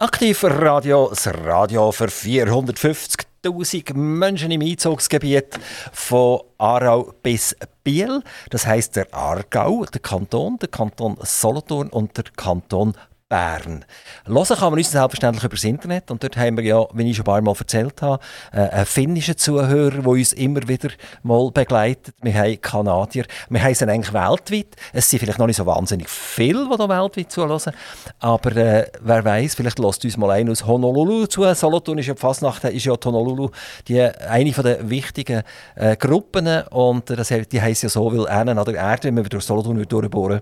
Aktiv Radio, das Radio für 450.000 Menschen im Einzugsgebiet von Aarau bis Biel. Das heißt der Aargau, der Kanton, der Kanton Solothurn und der Kanton Bern. Hören kann man uns selbstverständlich über das Internet und dort haben wir ja, wie ich schon ein paar Mal erzählt habe, äh, einen finnischen Zuhörer, der uns immer wieder mal begleitet. Wir haben Kanadier, wir haben eigentlich weltweit. Es sind vielleicht noch nicht so wahnsinnig viele, die da weltweit zuhören, aber äh, wer weiß, vielleicht lässt uns mal einer aus Honolulu zu. Solothurn ist ja Fasnacht, ist ja Honolulu die, eine der wichtigen äh, Gruppen und das, die heisst ja so, weil einen an der Erde, wenn wir durch Solothurn durchbohren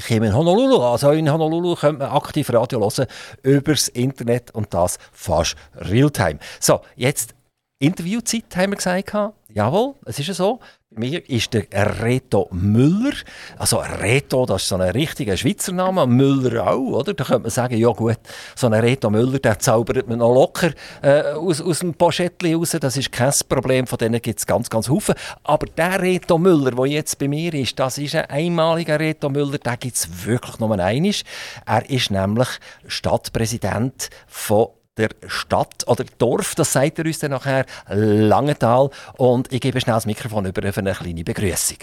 käme in Honolulu. Also in Honolulu könnte man aktiv Radio hören übers Internet und das fast Realtime. So, jetzt Interviewzeit haben wir gesagt. Jawohl, es ist so. Bei mir ist der Reto Müller. Also Reto, das ist so ein richtiger Schweizer Name. Müller auch, oder? Da könnte man sagen, ja gut, so ein Reto Müller, der zaubert man noch locker äh, aus, aus dem Poschettli raus. Das ist kein Problem, von denen gibt es ganz, ganz viele. Aber der Reto Müller, der jetzt bei mir ist, das ist ein einmaliger Reto Müller, den gibt es wirklich nur einmal. Er ist nämlich Stadtpräsident von der Stadt oder Dorf, das sagt er uns dann nachher, Langenthal. Und ich gebe schnell das Mikrofon über für eine kleine Begrüßung.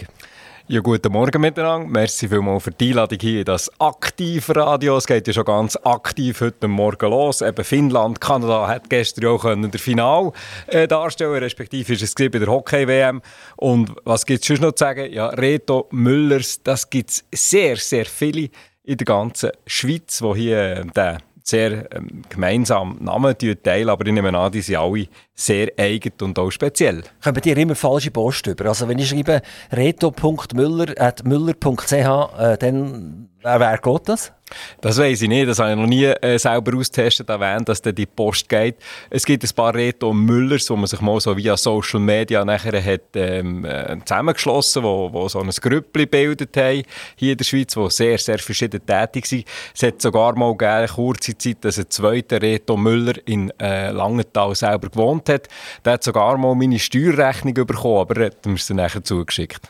Ja, guten Morgen miteinander. Merci vielmals für die Einladung hier in das Aktivradio. Es geht ja schon ganz aktiv heute Morgen los. Eben Finnland, Kanada hat gestern auch können der Final äh, darstellen respektive ist es bei der Hockey-WM. Und was gibt es schon noch zu sagen? Ja, Reto Müllers, das gibt es sehr, sehr viele in der ganzen Schweiz, die hier äh, den sehr ähm, gemeinsam Namen teilen, aber ich nehme an, die sind alle sehr eigen und auch speziell. Kommen dir immer falsche Post über? Also wenn ich schreibe reto.müller.müller.ch, äh, dann wer geht das? Das weiß ich nicht, das habe ich noch nie äh, selber austestet, erwähnt, dass die Post geht. Es gibt ein paar Reto Müllers, wo man sich mal so via Social Media nachher hat, ähm, äh, zusammengeschlossen, wo, wo so ein Grüppli gebildet haben, hier in der Schweiz, wo sehr, sehr verschieden tätig sind. Es hat sogar mal gegeben, kurze Zeit, dass ein zweiter Reto Müller in äh, Langenthal selber gewohnt hat. Der hat sogar mal meine Steuerrechnung bekommen, aber er hat mir sie nachher zugeschickt.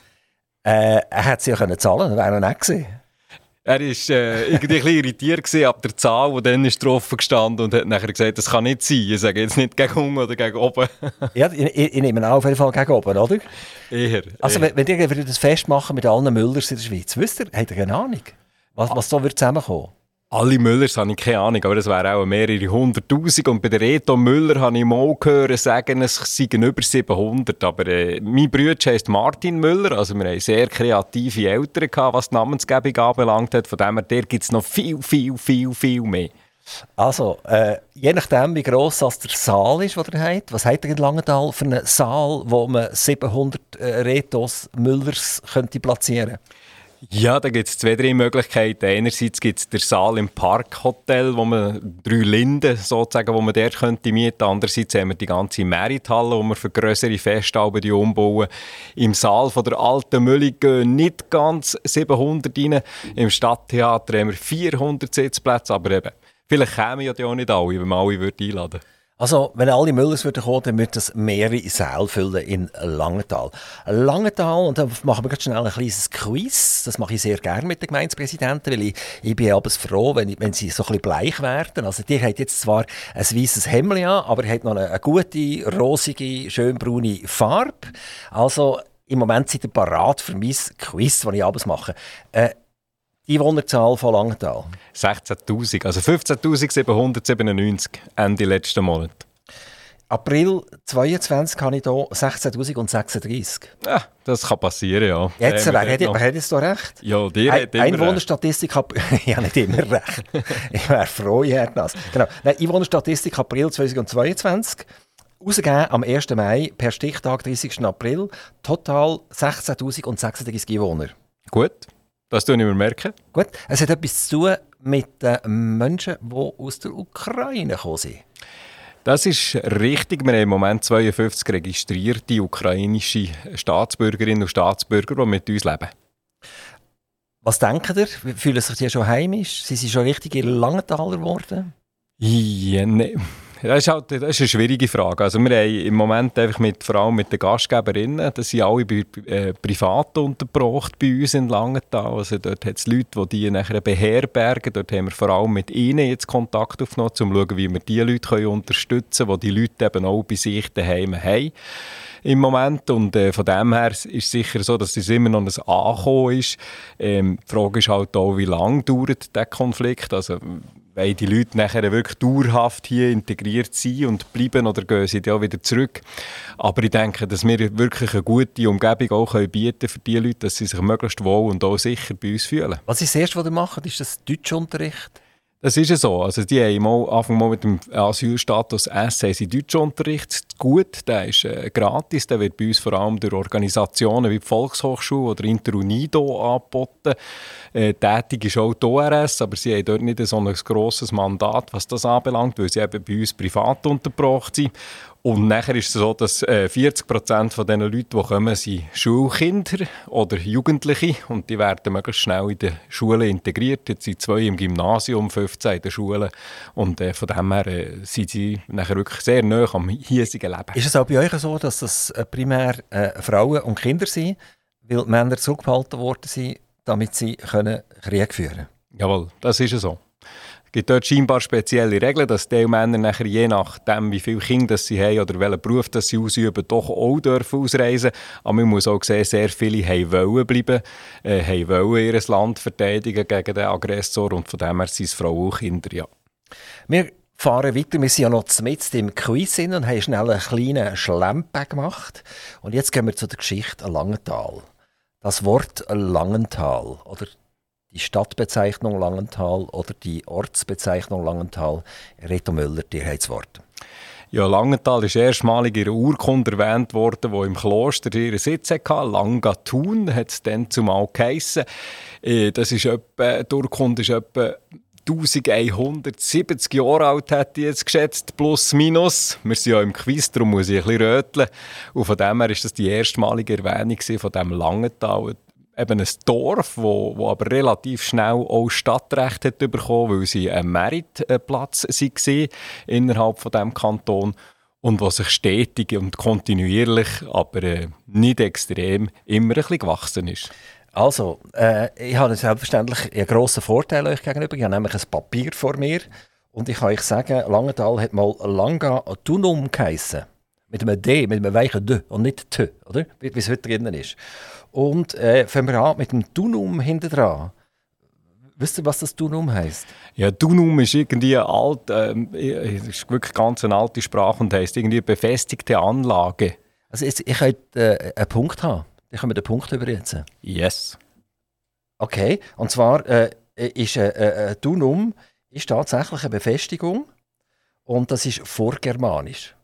Äh, er hätte sie ja können zahlen, wäre er nicht gewesen. Er war äh, irgendwie ein irritiert ab der Zahl, die dann ist drauf gestanden und hat nachher gesagt, das kann nicht sein. Ich sage jetzt nicht gegen unten oder gegen oben. ja, ich, ich, nehme an, auf jeden Fall gegen oben, oder? Eher. Also, eher. wenn, wenn ihr das festmachen mit allen Müllers in der Schweiz, wisst ihr, habt ihr keine Ahnung, was, was so wird zusammenkommen? Alle Müllers habe ich keine Ahnung, aber das wären auch mehrere hunderttausend. Und bei der Reto Müller habe ich mal gehört sagen, es seien über 700. Aber äh, mein Bruder heißt Martin Müller, also wir haben sehr kreative Eltern gehabt, was die Namensgebung anbelangt hat. Von dem her, gibt es noch viel, viel, viel, viel mehr. Also, äh, je nachdem, wie gross das der Saal ist, den ihr habt, was habt ihr in Langenthal für einen Saal, wo man 700 äh, Retos Müllers könnte platzieren könnte? Ja, da gibt es zwei, drei Möglichkeiten. Einerseits gibt es den Saal im Parkhotel, wo man drei Linden sozusagen, wo man der könnte mieten. Andererseits haben wir die ganze Merithalle, wo wir für größere Festabende umbauen. Im Saal von der alten Mülli gehen nicht ganz 700 rein. Im Stadttheater haben wir 400 Sitzplätze, aber eben, vielleicht kämen ja die auch nicht alle, wenn man alle einladen würde. Also, wenn alle Müllers würden kommen, dann würde das mehrere Säle füllen in Langenthal. Langenthal, und da machen wir ganz schnell ein kleines Quiz. Das mache ich sehr gerne mit den Gemeindepräsidenten, weil ich, ich bin aber froh, wenn, wenn sie so ein bisschen bleich werden. Also, die hat jetzt zwar ein weißes Hemd an, aber hat noch eine, eine gute, rosige, schönbraune Farbe. Also, im Moment seid ihr parat für mein Quiz, das ich abends mache. Äh, die Einwohnerzahl von Langenthal? 16.000, also 15.797 Ende letzten Monat. April 22 habe ich hier 16.036. Ja, das kann passieren, ja. Jetzt, äh, wer, hat, wer hat jetzt da recht? Ja, dir hat immer Einwohnerstatistik, habe ja nicht immer recht. ich wäre froh, ich hätte das. Genau. Nein, Einwohnerstatistik April 2022. Ausgegeben am 1. Mai per Stichtag 30. April. Total 16.036 Einwohner. Gut. Das ich mir merken. Gut, es hat etwas zu tun mit den Menschen, die aus der Ukraine gekommen sind. Das ist richtig. Wir haben im Moment 52 registrierte ukrainische Staatsbürgerinnen und Staatsbürger, die mit uns leben. Was denken ihr? Fühlen sich die schon heimisch? Sind sie schon richtige Langenthaler geworden? Ja, ne, Das ist, halt, das ist eine schwierige Frage. Also wir haben im Moment einfach mit, vor allem mit den Gastgeberinnen, das sind alle bei, äh, privat untergebracht bei uns in Langenthal. Also dort hat es Leute, die die nachher beherbergen. Dort haben wir vor allem mit ihnen jetzt Kontakt aufgenommen, um zu schauen, wie wir diese Leute können unterstützen können, die die Leute eben auch bei sich daheim haben im Moment. Und äh, von dem her ist es sicher so, dass es immer noch ein Ankommen ist. Ähm, die Frage ist halt auch, wie lange dauert der Konflikt. Also, weil die Leute nachher wirklich dauerhaft hier integriert sind und bleiben oder gehen sie auch wieder zurück. Aber ich denke, dass wir wirklich eine gute Umgebung auch können bieten für die Leute, dass sie sich möglichst wohl und auch sicher bei uns fühlen. Was ist das Erste, was ihr macht? Ist das Deutschunterricht? Das ist ja so. Also die haben mal, Anfang mal mit dem Asylstatus S haben sie Deutschunterricht gut. Der ist äh, gratis. Der wird bei uns vor allem durch Organisationen wie die Volkshochschule oder Interunido angeboten. Äh, tätig ist auch die ORS, aber sie haben dort nicht so ein grosses Mandat, was das anbelangt, weil sie eben bei uns privat untergebracht sind. Und nachher ist es so, dass äh, 40 Prozent von den Leuten, die kommen, sind Schulkinder oder Jugendliche und die werden möglichst schnell in die Schule integriert. Jetzt sind zwei im Gymnasium, 15 in der Schule und äh, von dem her äh, sind sie nachher wirklich sehr nah am hiesigen Leben. Ist es auch bei euch so, dass das äh, primär äh, Frauen und Kinder sind, weil Männer zurückgehalten worden sind, damit sie können Krieg führen können? Jawohl, das ist so. Gibt dort scheinbar spezielle Regeln, dass die Männer nachher je nachdem, wie viele Kinder sie haben oder welchen Beruf sie ausüben, doch auch dürfen ausreisen Aber man muss auch sehen, sehr viele haben wollen bleiben, äh, haben wollen ihr Land verteidigen gegen den Aggressor und von dem her sind es Frauen und Kinder, ja. Wir fahren weiter. Wir sind ja noch mit im Quiz und haben schnell einen kleinen Schlempe gemacht. Und jetzt gehen wir zu der Geschichte Langenthal. Das Wort Langenthal oder die Stadtbezeichnung Langenthal oder die Ortsbezeichnung Langenthal. Reto Müller, dir hat das Wort. Ja, Langenthal ist erstmalig in einer Urkunde erwähnt worden, wo im Kloster ihren Sitz hatte. Langatun hat es dann zumal geheissen. Äh, das ist etwa, die Urkunde ist etwa 1170 Jahre alt, hätte ich jetzt geschätzt, plus minus. Wir sind ja im Quiz, darum muss ich ein bisschen röteln. Und von dem her ist das die erstmalige Erwähnung von diesem Langenthal eben ein Dorf, wo, wo aber relativ schnell auch Stadtrecht hat bekommen, weil sie ein Meritplatz waren innerhalb von dem Kanton und was sich stetig und kontinuierlich, aber äh, nicht extrem, immer ein bisschen gewachsen ist. Also, äh, ich habe selbstverständlich einen grossen Vorteil euch gegenüber. Ich habe nämlich ein Papier vor mir und ich kann euch sagen, Langenthal hat mal Langa Tunum geheissen. Mit einem D, mit einem weichen D und nicht T, oder? Wie es heute drinnen ist. Und äh, fangen wir an mit dem Dunum hinten dran. Wisst ihr, was das Dunum heisst? Ja, Dunum ist irgendwie alt, ähm, ist wirklich ganz eine alte Sprache und heisst irgendwie befestigte Anlage. Also ich, ich könnte äh, einen Punkt haben. Ich kann mir den Punkt übersetzen. Yes. Okay, und zwar äh, ist äh, äh, Dunum ist tatsächlich eine Befestigung und das ist vorgermanisch.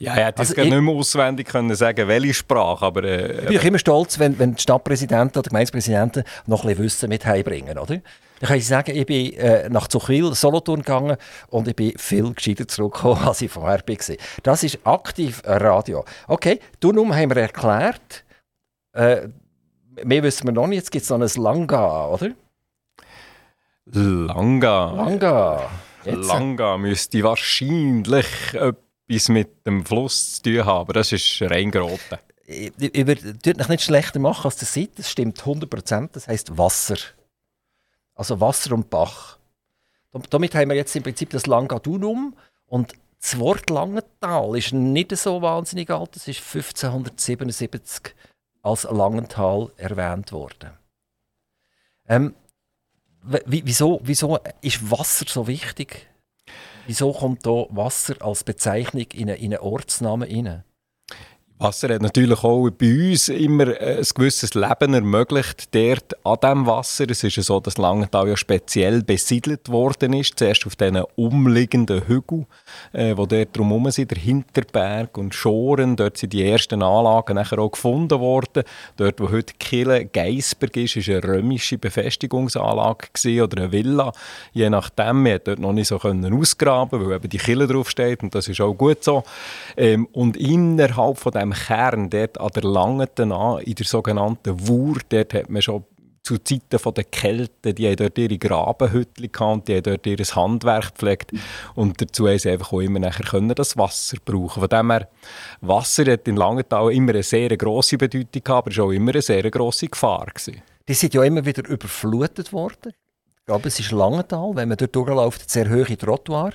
Ja, ich hätte also jetzt nicht mehr auswendig können sagen, welche Sprache, aber... Äh, ich bin auch immer stolz, wenn, wenn die Stadtpräsidenten oder Gemeindepräsidenten noch ein bisschen Wissen mit heimbringen, oder? Dann kann ich sagen, ich bin äh, nach Zuchwil, Solothurn gegangen und ich bin viel gescheiter zurückgekommen, als ich vorher war. Das ist aktiv Radio. Okay, Dunum haben wir erklärt. Äh, mehr wissen wir noch nicht. Jetzt gibt es noch ein Langa, oder? Langa. Langa. Jetzt. Langa müsste wahrscheinlich etwas mit dem Fluss zu tun haben. Das ist rein geraten. Ich würde es nicht schlechter machen, als das seid. Das stimmt 100%. Das heisst Wasser. Also Wasser und Bach. Damit haben wir jetzt im Prinzip das Langadunum. Und das Wort Langenthal ist nicht so wahnsinnig alt. Es ist 1577 als Langenthal erwähnt worden. Ähm, wieso, wieso ist Wasser so wichtig? Wieso kommt da Wasser als Bezeichnung in einen, Ortsnamen rein? Wasser hat natürlich auch bei uns immer äh, ein gewisses Leben ermöglicht, dort an diesem Wasser. Es ist ja so, dass Langenthal ja speziell besiedelt worden ist, zuerst auf diesen umliegenden Hügeln, äh, wo dort drumherum sind, der Hinterberg und Schoren, dort sind die ersten Anlagen nachher auch gefunden worden. Dort, wo heute Kille Geisberg ist, ist eine römische Befestigungsanlage gewesen, oder eine Villa, je nachdem. Man dort noch nicht so können ausgraben, weil eben die Kille draufsteht und das ist auch gut so. Ähm, und innerhalb von dem dem Kern, dort an der Langeten an, in der sogenannten Wur, dort hat man schon zu Zeiten der Kälte, die haben dort ihre Grabenhütte gehabt, die haben dort ihr Handwerk gepflegt und dazu haben sie einfach auch immer nachher können das Wasser brauchen. Von dem her, Wasser hat in Langenthal immer eine sehr grosse Bedeutung gehabt, aber es war auch immer eine sehr grosse Gefahr. Gewesen. Die sind ja immer wieder überflutet worden. Glaube, es ist Langenthal, wenn man dort durchläuft, sehr hohe Trottoir.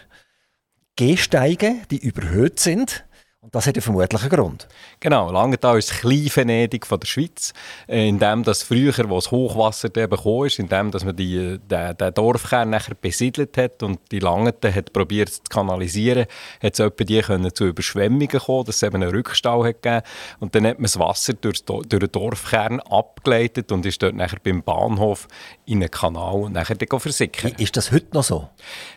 Gehsteige, die überhöht sind. Und das hat ja vermutlich einen Grund. Genau, Langenthal ist das Klein-Venedig der Schweiz. Äh, in dem, dass früher, wo das Hochwasser bekommen ist, in dem, dass man die, den, den Dorfkern nachher besiedelt hat und die Langeten hat probiert zu kanalisieren, hat es etwa die können zu Überschwemmungen kommen, dass es eben einen Rückstau hat gegeben. Und dann hat man das Wasser durch, durch den Dorfkern abgeleitet und ist dort nachher beim Bahnhof in einen Kanal und nachher versickern. Ist das heute noch so?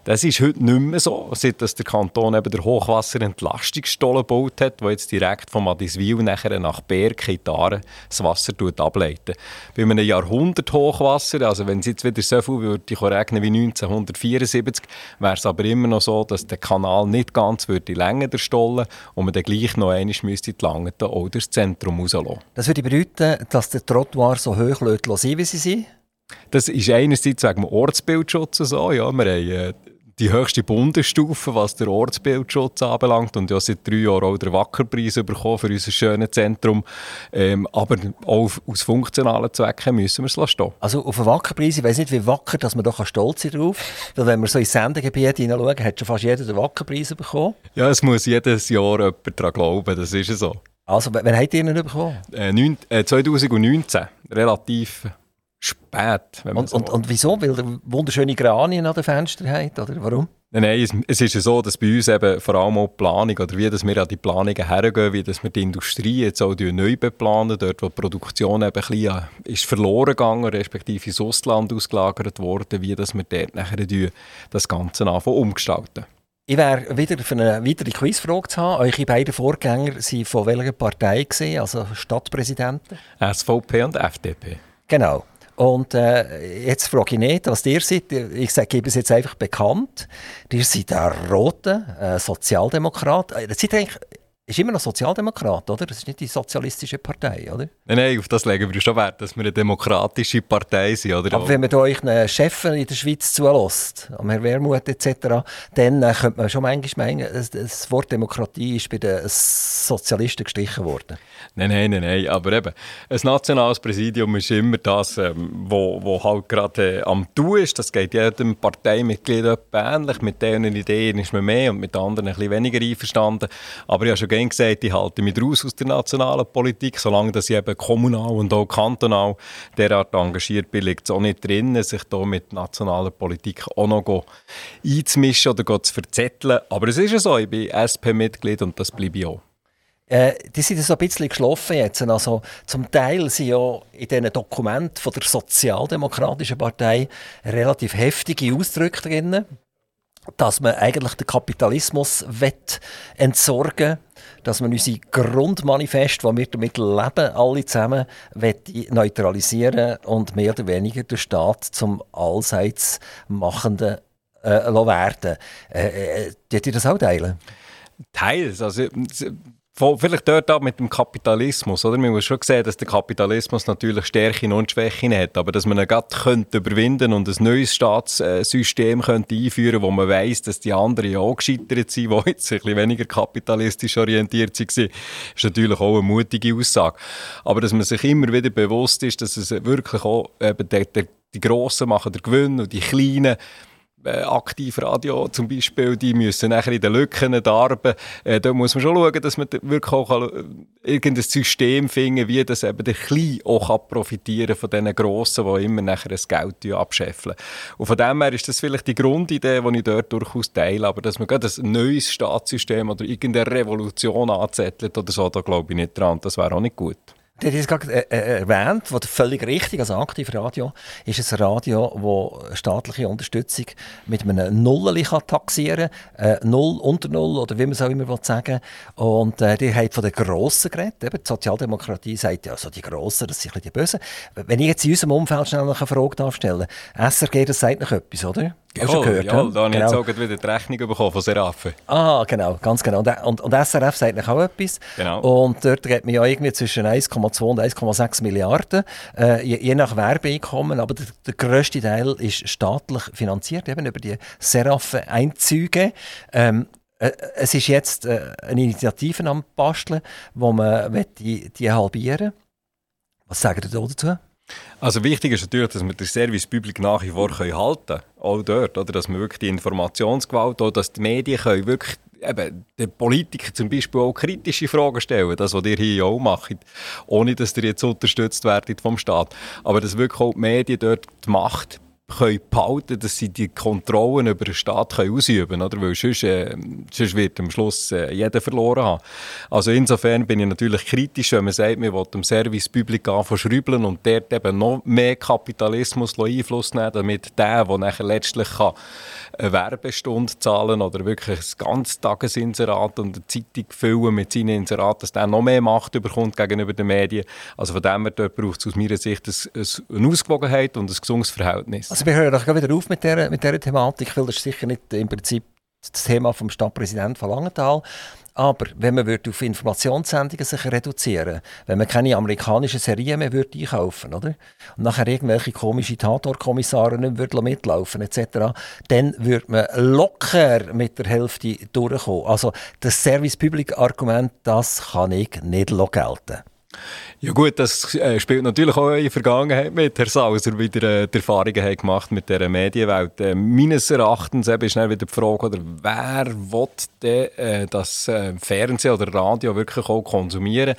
Das ist heute nicht mehr so, seit dass der Kanton eben der Hochwasserentlastungsstollen gebaut hat, der jetzt direkt von Madiswil nachher nach Berg in das Wasser ableitet. Bei einem Jahrhundert Hochwasser, also wenn es jetzt wieder so viel würde regnen wie 1974, wäre es aber immer noch so, dass der Kanal nicht ganz würde länger der Stollen und man dann gleich noch einmal müsste die Langeten auch durchs Zentrum rauslassen. Das würde bedeuten, dass der Trottoir so hoch sein wie sie sind? Das ist einerseits wegen dem Ortsbildschutz so. Ja, wir haben äh, die höchste Bundesstufe, was der Ortsbildschutz anbelangt. Und ja, seit drei Jahren auch den Wackerpreis bekommen für unser schönes Zentrum. Ähm, aber auch aus funktionalen Zwecken müssen wir es stehen. Also auf den Wackerpreis, ich weiß nicht, wie wacker dass man da stolz sein drauf Weil wenn wir so ins Sendegebiet hineinschauen, hat schon fast jeder den Wackerpreis bekommen. Ja, es muss jedes Jahr jemand daran glauben, das ist so. Also, wann habt ihr ihn bekommen? Äh, neun, äh, 2019, relativ spät. Und, und, und, wieso? Weil ihr wunderschöne Granien an den Fenstern habt, oder warum? Nein, nein es, es, ist ja so, dass bei uns eben vor allem auch die Planung, oder wie dass wir an die Planungen hergehen, wie dass wir die Industrie jetzt auch neu beplanen, dort wo die Produktion eben ein bisschen ist verloren gegangen, respektive ins Ausland ausgelagert worden, wie dass wir dort nachher das Ganze anfangen umgestalten. Ich wäre wieder für eine weitere Quizfrage zu haben. Eure beiden Vorgänger waren von welcher Partei, gewesen, also Stadtpräsidenten? SVP und FDP. Genau. Und äh, jetzt frage ich nicht, was ihr seid. Ich sage, gebe es jetzt einfach bekannt. Ihr seid ein roter äh, Sozialdemokrat. Äh, seid eigentlich ist immer noch Sozialdemokrat, oder? Das ist nicht die sozialistische Partei, oder? Nein, nein, auf das legen wir schon Wert, dass wir eine demokratische Partei sind, oder? Aber wenn man euch einen Chef in der Schweiz zulässt, am Herrn Wermuth etc., dann äh, könnte man schon manchmal meinen, das, Wort Demokratie ist bei den Sozialisten gestrichen worden. Nein, nein, nein, nein, aber eben, ein nationales Präsidium ist immer das, ähm, wo, wo halt gerade äh, am Tun ist. Das geht jedem Parteimitglied ähnlich. Mit diesen Ideen ist man mehr und mit anderen ein bisschen weniger einverstanden. Aber ich habe schon gerne gesagt, ich halte mich raus aus der nationalen Politik, solange dass ich eben kommunal und auch kantonal derart engagiert bin, liegt es auch nicht drin, sich hier mit nationaler Politik auch noch einzumischen oder zu verzetteln. Aber es ist ja so, ich bin SP-Mitglied und das bleibe ich auch. Äh, die sind so ein bisschen geschlafen jetzt. Also, zum Teil sind ja in diesen Dokumenten von der Sozialdemokratischen Partei relativ heftige Ausdrücke drin, dass man eigentlich den Kapitalismus entsorgen will dass man unsere Grundmanifest, die wir damit leben, alle zusammen, neutralisieren und mehr oder weniger den Staat zum allseits Machenden äh, werden. Äh, äh, ihr das auch teilen? Teils. Also, Vielleicht dort auch mit dem Kapitalismus, oder? Man muss schon sehen, dass der Kapitalismus natürlich Stärken und Schwächen hat, aber dass man ihn gerade könnte überwinden und ein neues Staatssystem könnte einführen, wo man weiß, dass die anderen ja auch gescheitert sind, die jetzt ein bisschen weniger kapitalistisch orientiert waren, ist natürlich auch eine mutige Aussage. Aber dass man sich immer wieder bewusst ist, dass es wirklich auch eben der, der die Grossen machen den Gewinn und die Kleinen äh, Aktivradio zum Beispiel, die müssen nachher in den Lücken darben. Äh, da muss man schon schauen, dass man wirklich auch äh, irgendein System finden wie das eben der Kleine auch profitieren von diesen Grossen, die immer nachher das Geld abscheffeln. Und von dem her ist das vielleicht die Grundidee, die ich dort durchaus teile, aber dass man gerade ein neues Staatssystem oder irgendeine Revolution anzettelt oder so, da glaube ich nicht dran. Das wäre auch nicht gut. Du hast es gerade äh, äh, erwähnt, was völlig richtig, also Aktivradio ist ein Radio, das staatliche Unterstützung mit einem Nullen kann taxieren kann. Äh, Null unter Null oder wie man es auch immer sagen Und äh, die haben von den Grossen geredet. Eben, die Sozialdemokratie sagt ja, also die Grossen, das sind die Bösen. Wenn ich jetzt in unserem Umfeld schnell eine Frage darf SRG, das sagt noch etwas, oder? Hast du gehört? ja, da habe ich genau. jetzt auch wieder die Rechnung bekommen von Serafe. Ah, genau, ganz genau. Und, und, SRF sagt noch auch etwas. Genau. Und dort redet man ja irgendwie zwischen 1,2 und 1,6 Milliarden, äh, je, je nach Werbeeinkommen. Aber der, der grösste Teil ist staatlich finanziert, eben über die Serafe-Einzüge. Ähm, äh, es ist jetzt äh, eine Initiative am Basteln, wo man will die, die halbieren Was sagen Sie dazu? Also wichtig ist natürlich, dass wir den Service nach wie vor können halten können. Auch dort, oder? dass wir wirklich die Informationsgewalt, auch dass die Medien können wirklich eben, den Politikern zum Beispiel auch kritische Fragen stellen, das, was ihr hier auch macht, ohne dass ihr jetzt unterstützt werdet vom Staat. Aber dass wirklich auch die Medien dort die Macht können behalten, dass sie die Kontrollen über den Staat können ausüben können. Weil sonst, äh, sonst wird am Schluss äh, jeder verloren haben. Also insofern bin ich natürlich kritisch, wenn man sagt, man will dem Service Public anfangen und dort eben noch mehr Kapitalismus Einfluss nehmen, damit der, der nachher letztlich kann, eine Werbestunde zahlen oder wirklich ein ganzes Tagesinserat und eine Zeitung füllen mit seinen Inseraten, dass der noch mehr Macht bekommt gegenüber den Medien. Also von dem her braucht es aus meiner Sicht eine Ausgewogenheit und ein gesundes Verhältnis. Also wir hören doch wieder auf mit dieser, mit dieser Thematik, weil das ist sicher nicht im Prinzip das Thema vom Stadtpräsidenten von Langenthal. Aber wenn man würde auf Informationssendungen sich reduzieren wenn man keine amerikanischen Serien mehr würde einkaufen oder? und nachher irgendwelche komischen Tatorkommissare nicht mehr mitlaufen etc., dann würde man locker mit der Hälfte durchkommen. Also das Service-Public-Argument, das kann ich nicht gelten. Ja gut, das äh, spielt natürlich auch in der Vergangenheit mit. Herr Sauser wieder äh, die Erfahrungen hat gemacht mit dieser Medienwelt. Äh, meines Erachtens ist dann wieder die Frage, oder, wer will denn, das Fernsehen oder Radio wirklich auch konsumieren?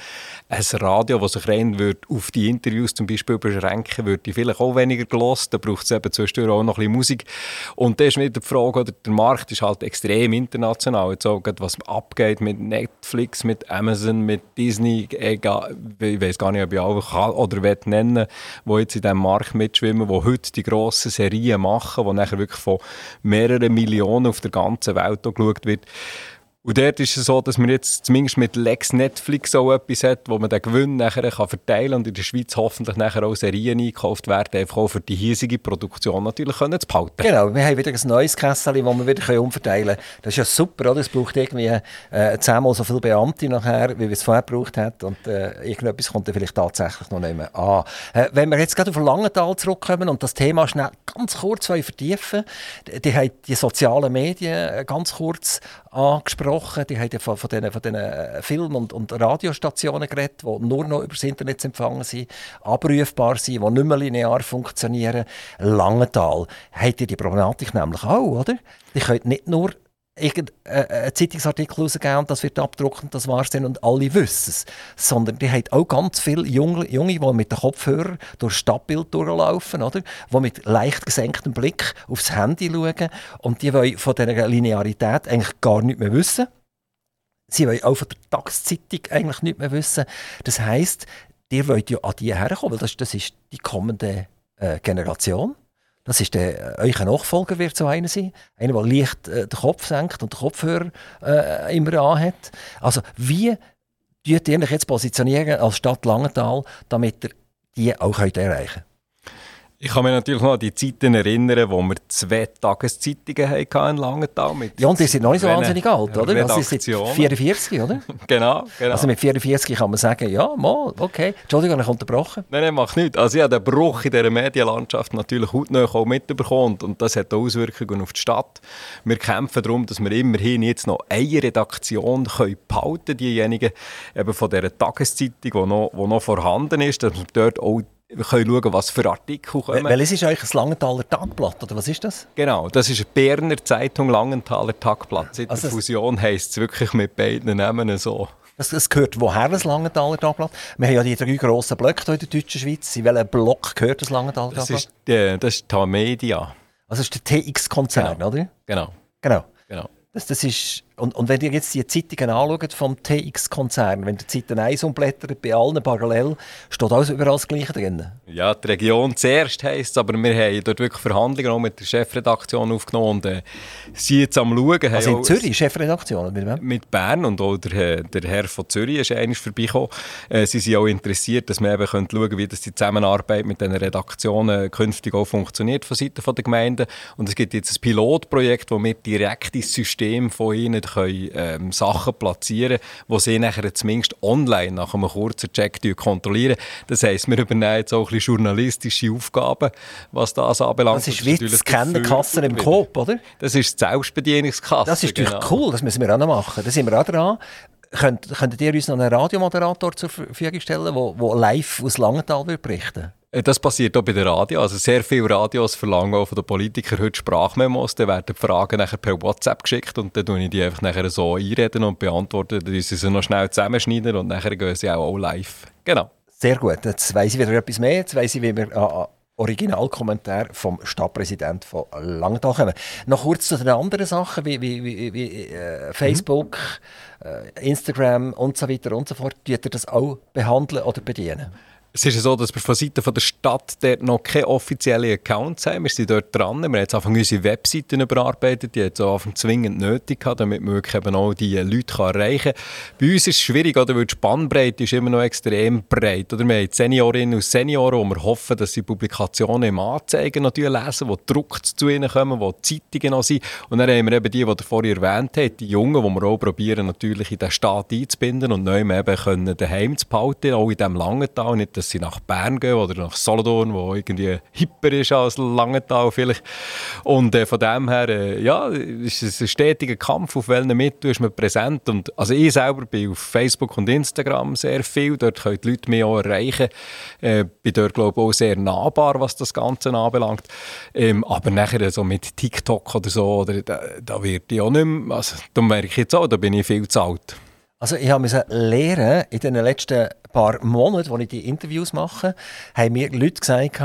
Ein Radio, das sich rein wird auf die Interviews zum Beispiel beschränken würde, vielleicht auch weniger gelost. Da braucht es eben zwischendurch auch noch ein bisschen Musik. Und da ist wieder die Frage, oder, der Markt ist halt extrem international. Jetzt auch, was abgeht mit Netflix, mit Amazon, mit Disney, egal, weiß gar nicht, ob ich alle kann oder will nennen die jetzt in diesem Markt mitschwimmen, die heute die grossen Serien machen, die nachher wirklich von mehreren Millionen auf der ganzen Welt geschaut wird. Und dort ist es so, dass man jetzt zumindest mit Lex Netflix so etwas hat, wo man den Gewinn nachher kann verteilen und in der Schweiz hoffentlich nachher auch Serien eingekauft werden, einfach auch für die hiesige Produktion natürlich können zu behalten. Genau, wir haben wieder ein neues Kessel, das wir wieder umverteilen können. Das ist ja super, oder? Es braucht irgendwie äh, zehnmal so viele Beamte nachher, wie wir es vorher gebraucht haben und äh, irgendetwas kommt dann vielleicht tatsächlich noch nicht mehr an. Äh, wenn wir jetzt gerade auf Langenthal zurückkommen und das Thema schnell ganz kurz vertiefen die, die haben die sozialen Medien ganz kurz angesprochen. Die haben von, von von diesen äh, Film- und, und Radiostationen geredet, die nur noch über das Internet zu empfangen sind, abrufbar sind, die nicht mehr linear funktionieren. Langenthal hat die Problematik nämlich auch, oder? Die können nicht nur irgendeinen Zeitungsartikel rausgeben und das wird abgedruckt und das war's dann und alle wissen es. Sondern die haben auch ganz viele Junge, Junge die mit den Kopfhörern durch das Stadtbild durchlaufen, oder? die mit leicht gesenktem Blick aufs Handy schauen und die wollen von dieser Linearität eigentlich gar nicht mehr wissen. Sie wollen auch von der Tageszeitung eigentlich nicht mehr wissen. Das heisst, ihr wollt ja an die herkommen, weil das, das ist die kommende äh, Generation. Das ist der, äh, euer Nachfolger wird so einer sein. Einer, der leicht äh, den Kopf senkt und den Kopfhörer äh, immer anhat. Also wie tut ihr euch jetzt positionieren als Stadt Langenthal, damit ihr die auch könnt erreichen könnt? Ich kann mich natürlich noch an die Zeiten erinnern, wo wir zwei Tageszeitungen hatten in Langenthal. Mit ja, und die sind noch nicht so wahnsinnig alt, oder? Also sind 44, oder? genau, genau. Also mit 44 kann man sagen, ja, mal, okay. Entschuldigung, ich unterbrochen. Nein, nein, macht nichts. Also ich habe den Bruch in dieser Medienlandschaft natürlich hautnah auch mitbekommen und das hat Auswirkungen auf die Stadt. Wir kämpfen darum, dass wir immerhin jetzt noch eine Redaktion können behalten diejenigen eben von dieser Tageszeitung, die noch, die noch vorhanden ist, dass wir dort auch wir können schauen, was für Artikel kommen. Welches ist eigentlich das Langenthaler Tagblatt, oder was ist das? Genau, das ist eine Berner Zeitung Langenthaler Tagblatt. Seit also der Fusion heisst es wirklich mit beiden Namen so. Das, das gehört woher, das Langenthaler Tagblatt? Wir haben ja die drei grossen Blöcke hier in der deutschen Schweiz. In welchem Block gehört das Langenthaler Tagblatt? Das ist, die, das ist Tamedia. Also das ist der TX-Konzern, genau. oder? Genau. Genau. genau. Das, das ist Und, und wenn ihr jetzt die Zeitungen anschaut vom TX-Konzern, wenn ihr die Zeiten 1 umblättert, bei allen parallel, steht alles überall das Gleiche drin? Ja, die Region zuerst heisst aber wir haben dort wirklich Verhandlungen auch mit der Chefredaktion aufgenommen und äh, sie jetzt am Schauen. Also in Zürich, Chefredaktion? Mit wem? Mit Bern und auch der, der Herr von Zürich ist eigentlich vorbeigekommen. Äh, sie sind auch interessiert, dass wir eben schauen können, wie das die Zusammenarbeit mit den Redaktionen künftig auch funktioniert von Seiten der Gemeinden. Und es gibt jetzt ein Pilotprojekt, wo wir direkt ins System von ihnen können, ähm, Sachen platzieren können, wo sie nachher zumindest online nach einem kurzen Check kontrollieren. Das heisst, wir übernehmen jetzt auch ein bisschen journalistische Aufgaben, was das anbelangt. Das ist wie das Scannerkassen im Coop, oder? Das ist die Selbstbedienungskasse. Das ist genau. cool, das müssen wir auch noch machen. Da sind wir auch dran. Könnt, könntet ihr uns noch einen Radiomoderator zur Verfügung stellen, der live aus Langenthal berichten äh, das passiert auch bei der Radio. Also sehr viele Radios verlangen auch von den Politikern heute Sprachmemos. Dann werden die Fragen nachher per WhatsApp geschickt und dann tue ich die einfach nachher so einreden und beantworten. Dann sie sie noch schnell zusammenschneiden und nachher gehen sie auch, auch live. Genau. Sehr gut. Jetzt weiss ich wieder etwas mehr. Jetzt weiss ich, wie wir an Originalkommentar vom Stadtpräsidenten von Langenthal kommen. Noch kurz zu den anderen Sachen wie, wie, wie, wie äh, Facebook, mhm. äh, Instagram und so weiter und so fort. Tut ihr das auch behandeln oder bedienen? Es ist so, dass wir von Seiten der Stadt dort noch keine offiziellen Accounts haben. Wir sind dort dran. Wir haben jetzt einfach unsere Webseiten überarbeitet. Die hat es zwingend nötig gehabt, damit wir wirklich eben auch die Leute erreichen kann. Bei uns ist es schwierig, oder? weil die Spannbreite ist immer noch extrem breit. Oder? Wir haben Seniorinnen und Senioren, wo wir hoffen, dass sie Publikationen im Anzeigen natürlich lesen, die gedruckt zu ihnen kommen, wo Zeitungen noch sind. Und dann haben wir eben die, die ihr vorhin erwähnt habt, die Jungen, die wir auch probieren, natürlich in den Staat einzubinden und neu eben können daheim zu behalten, auch in diesem langen Tal. Nicht, dass sie nach Bern gehen oder nach Solothurn, wo irgendwie hipper ist als Langenthal vielleicht. Und äh, von dem her, äh, ja, ist es ein stetiger Kampf, auf welchen Mitteln ist man präsent. Und, also ich selber bin auf Facebook und Instagram sehr viel, dort können die Leute mich auch erreichen. Äh, bin dort, glaube ich, auch sehr nahbar, was das Ganze anbelangt. Ähm, aber nachher so mit TikTok oder so, oder, da, da wird ich auch nicht mehr, also da merke ich jetzt auch, da bin ich viel zu alt. Also ich musste lernen, in den letzten paar Monaten, wo ich die Interviews mache, haben mir Leute gesagt,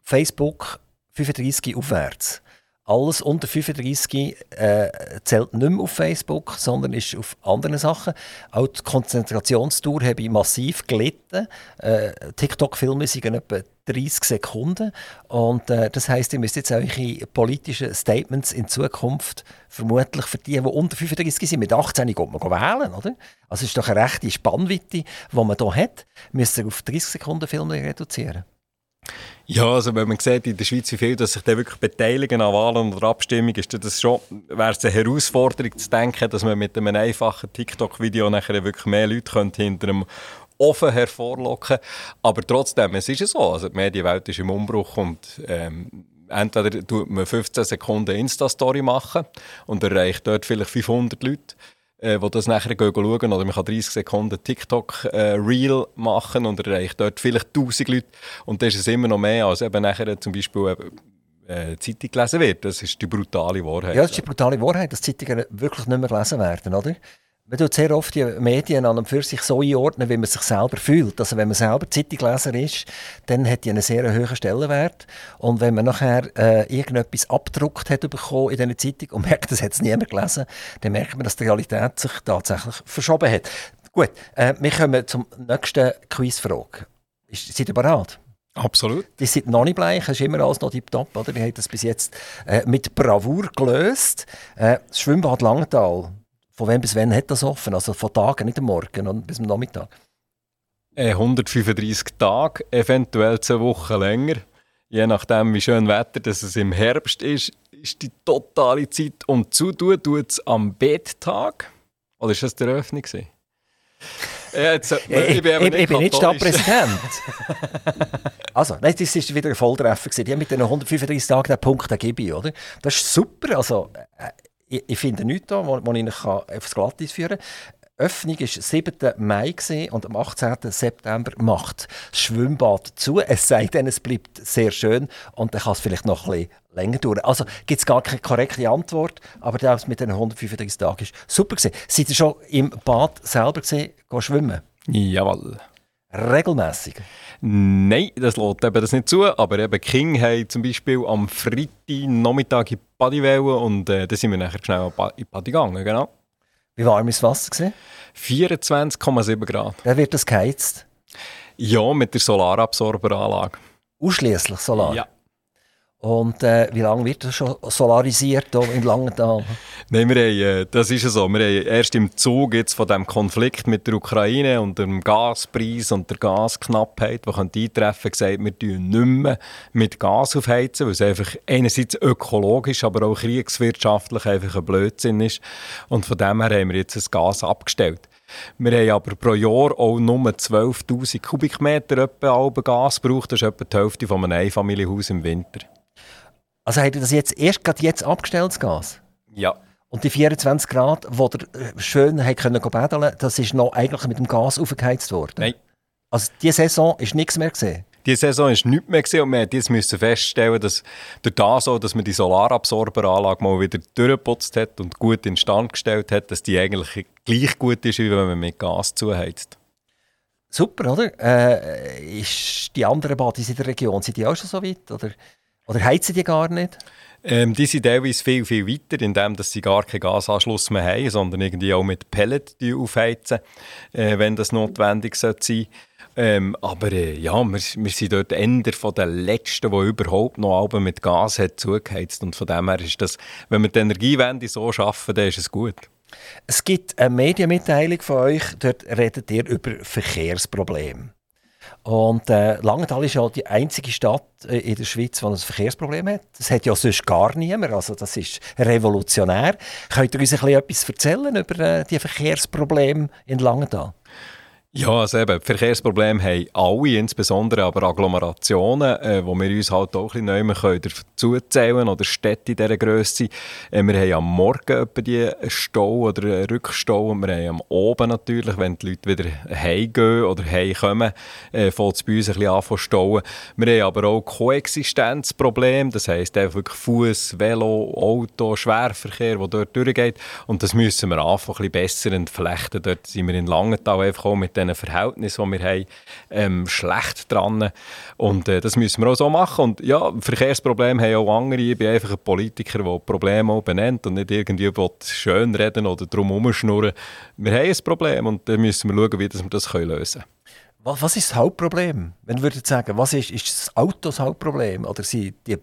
Facebook 35 aufwärts. Alles unter 35 äh, zählt nicht mehr auf Facebook, sondern ist auf anderen Sachen. Auch die Konzentrationstour habe ich massiv gelitten. Äh, TikTok-Filme sind etwa 30 Sekunden. Und äh, das heisst, ihr müsst jetzt eure politischen Statements in Zukunft vermutlich für die, die unter 35 sind, mit 18 geht man wählen, oder? Also ist doch eine rechte Spannweite, die man hier hat. Müsst ihr auf 30 Sekunden Filme reduzieren. Ja, also wenn man sieht in der Schweiz, wie viel dass sich da wirklich beteiligen an Wahlen oder Abstimmungen, ist das schon, wäre es eine Herausforderung zu denken, dass man mit einem einfachen TikTok-Video nachher wirklich mehr Leute könnte hinter einem offen hervorlocken. Aber trotzdem, es ist ja so, also die Medienwelt ist im Umbruch und ähm, entweder tut man 15 Sekunden Insta-Story machen und erreicht dort vielleicht 500 Leute äh, die das nachher schauen. Oder man kann 30 Sekunden TikTok-Reel äh, machen und erreicht dort vielleicht 1000 Leute. Und das ist es immer noch mehr, als eben nachher zum Beispiel äh, Zeitung gelesen wird. Das ist die brutale Wahrheit. Ja, das ist die brutale Wahrheit, dass Zeitungen wirklich nicht mehr gelesen werden, oder? Man tut sehr oft die Medien an und für sich so einordnen, wie man sich selber fühlt. Also wenn man selber Zeitungleser ist, dann hat die einen sehr hohen Stellenwert. Und wenn man nachher äh, irgendetwas abgedruckt hat bekommen in dieser Zeitung und merkt, das hat es niemand gelesen, dann merkt man, dass die Realität sich tatsächlich verschoben hat. Gut, äh, wir kommen zur nächsten Quizfrage. seid ihr bereit? Absolut. Die sind noch nicht bleich, es ist immer alles noch tiptop, oder? Wir haben das bis jetzt äh, mit Bravour gelöst. Äh, das Schwimmbad Langenthal von wann bis wann hat das offen? Also von Tagen, nicht am Morgen und bis am Nachmittag? 135 äh, Tage, eventuell zwei Wochen länger. Je nachdem, wie schön Wetter dass es im Herbst ist, ist die totale Zeit. Und zutun tut es am Betttag. Oder ist das die Eröffnung? Ja, jetzt, ich, ich, bin, ich, ich bin nicht Stadtpräsident. also, nein, das war wieder ein Volltreffer. Die haben mit den 135 Tagen den Punkt, den gebe ich, oder? Das ist super. Also, äh, ich, ich finde nichts da, wo, wo ich Ihnen aufs Glatteis führen kann. Öffnung war 7. Mai und am 18. September macht das Schwimmbad zu. Es sei denn, es bleibt sehr schön und dann kann es vielleicht noch ein bisschen länger dauern. Also gibt es gar keine korrekte Antwort, aber das mit den 135 Tagen ist super gewesen. Seid ihr schon im Bad selber gesehen, schwimmen? Jawohl. Regelmäßig? Nein, das lässt eben das nicht zu. Aber eben King haben zum Beispiel am Freitag Nachmittag in Paddy und äh, dann sind wir nachher schnell in Paddy gegangen, genau. Wie warm ist das Wasser? 24,7 Grad. Dann wird das geheizt? Ja, mit der Solarabsorberanlage. Ausschließlich Solar? Ja. Und äh, wie lange wird das schon solarisiert hier in Langenthal? Nein, wir haben, äh, das ist so. Wir haben erst im Zug jetzt von dem Konflikt mit der Ukraine und dem Gaspreis und der Gasknappheit, die könnte eintreffen, gesagt, wir tun nicht mehr mit Gas aufheizen, weil es einfach einerseits ökologisch, aber auch kriegswirtschaftlich einfach ein Blödsinn ist. Und von dem her haben wir jetzt das Gas abgestellt. Wir haben aber pro Jahr auch nur 12'000 Kubikmeter Gas gebraucht. Das ist etwa die Hälfte von einem Einfamilienhaus im Winter. Also habt ihr das jetzt erst gerade jetzt abgestellt, das Gas? Ja. Und die 24 Grad, die ihr schön haben können baden, das ist noch eigentlich mit dem Gas aufgeheizt worden? Nein. Also diese Saison ist nichts mehr gesehen? Diese Saison ist nichts mehr gesehen und wir mussten jetzt feststellen, dass durch das auch, dass man die Solarabsorberanlage mal wieder durchgeputzt hat und gut instand gestellt hat, dass die eigentlich gleich gut ist, wie wenn man mit Gas zuheizt. Super, oder? Äh, ist die anderen Badis in der Region, sind die auch schon so weit? Oder oder heizen die gar nicht? Ähm, die sind teilweise viel, viel weiter, indem dass sie gar keinen Gasanschluss mehr haben, sondern irgendwie auch mit Pellet aufheizen, äh, wenn das notwendig sein sollte. Ähm, aber äh, ja, wir, wir sind dort Ende von den Letzten, die überhaupt noch Alben mit Gas hat zugeheizt. Und von dem her ist das, wenn wir die Energiewende so schaffen, dann ist es gut. Es gibt eine Medienmitteilung von euch, dort redet ihr über Verkehrsprobleme. Und äh, Langenthal ist ja die einzige Stadt äh, in der Schweiz, die ein Verkehrsproblem hat. Das hat ja sonst gar niemand. Also das ist revolutionär. Könnt ihr uns ein bisschen etwas erzählen über äh, die Verkehrsprobleme in Langenthal? Ja, also eben, Verkehrsprobleme haben alle, insbesondere aber Agglomerationen, äh, wo wir uns halt auch ein bisschen mehr dazu zählen oder Städte in dieser Grösse. Äh, wir haben am Morgen etwa die Stau oder Rückstau und wir haben am Oben natürlich, wenn die Leute wieder heimgehen oder heimkommen, äh, fängt es bei uns ein bisschen an zu stauen. Wir haben aber auch Koexistenzprobleme, das heisst einfach wirklich Fuß, Velo, Auto, Schwerverkehr, der dort durchgeht und das müssen wir einfach ein bisschen besser entflechten. Dort sind wir in Langenthal einfach auch mit diesen Verhältnissen, die wir haben, ähm, schlecht dran. Und äh, das müssen wir auch so machen. Und ja, Verkehrsprobleme haben auch andere. Ich bin einfach ein Politiker, der Probleme auch benennt und nicht irgendwie schön reden oder drum herumschnurren. Wir haben ein Problem und dann müssen wir schauen, wie wir das lösen können. Was ist das Hauptproblem? Wenn wir sagen, was ist, ist das Auto das Hauptproblem oder sind die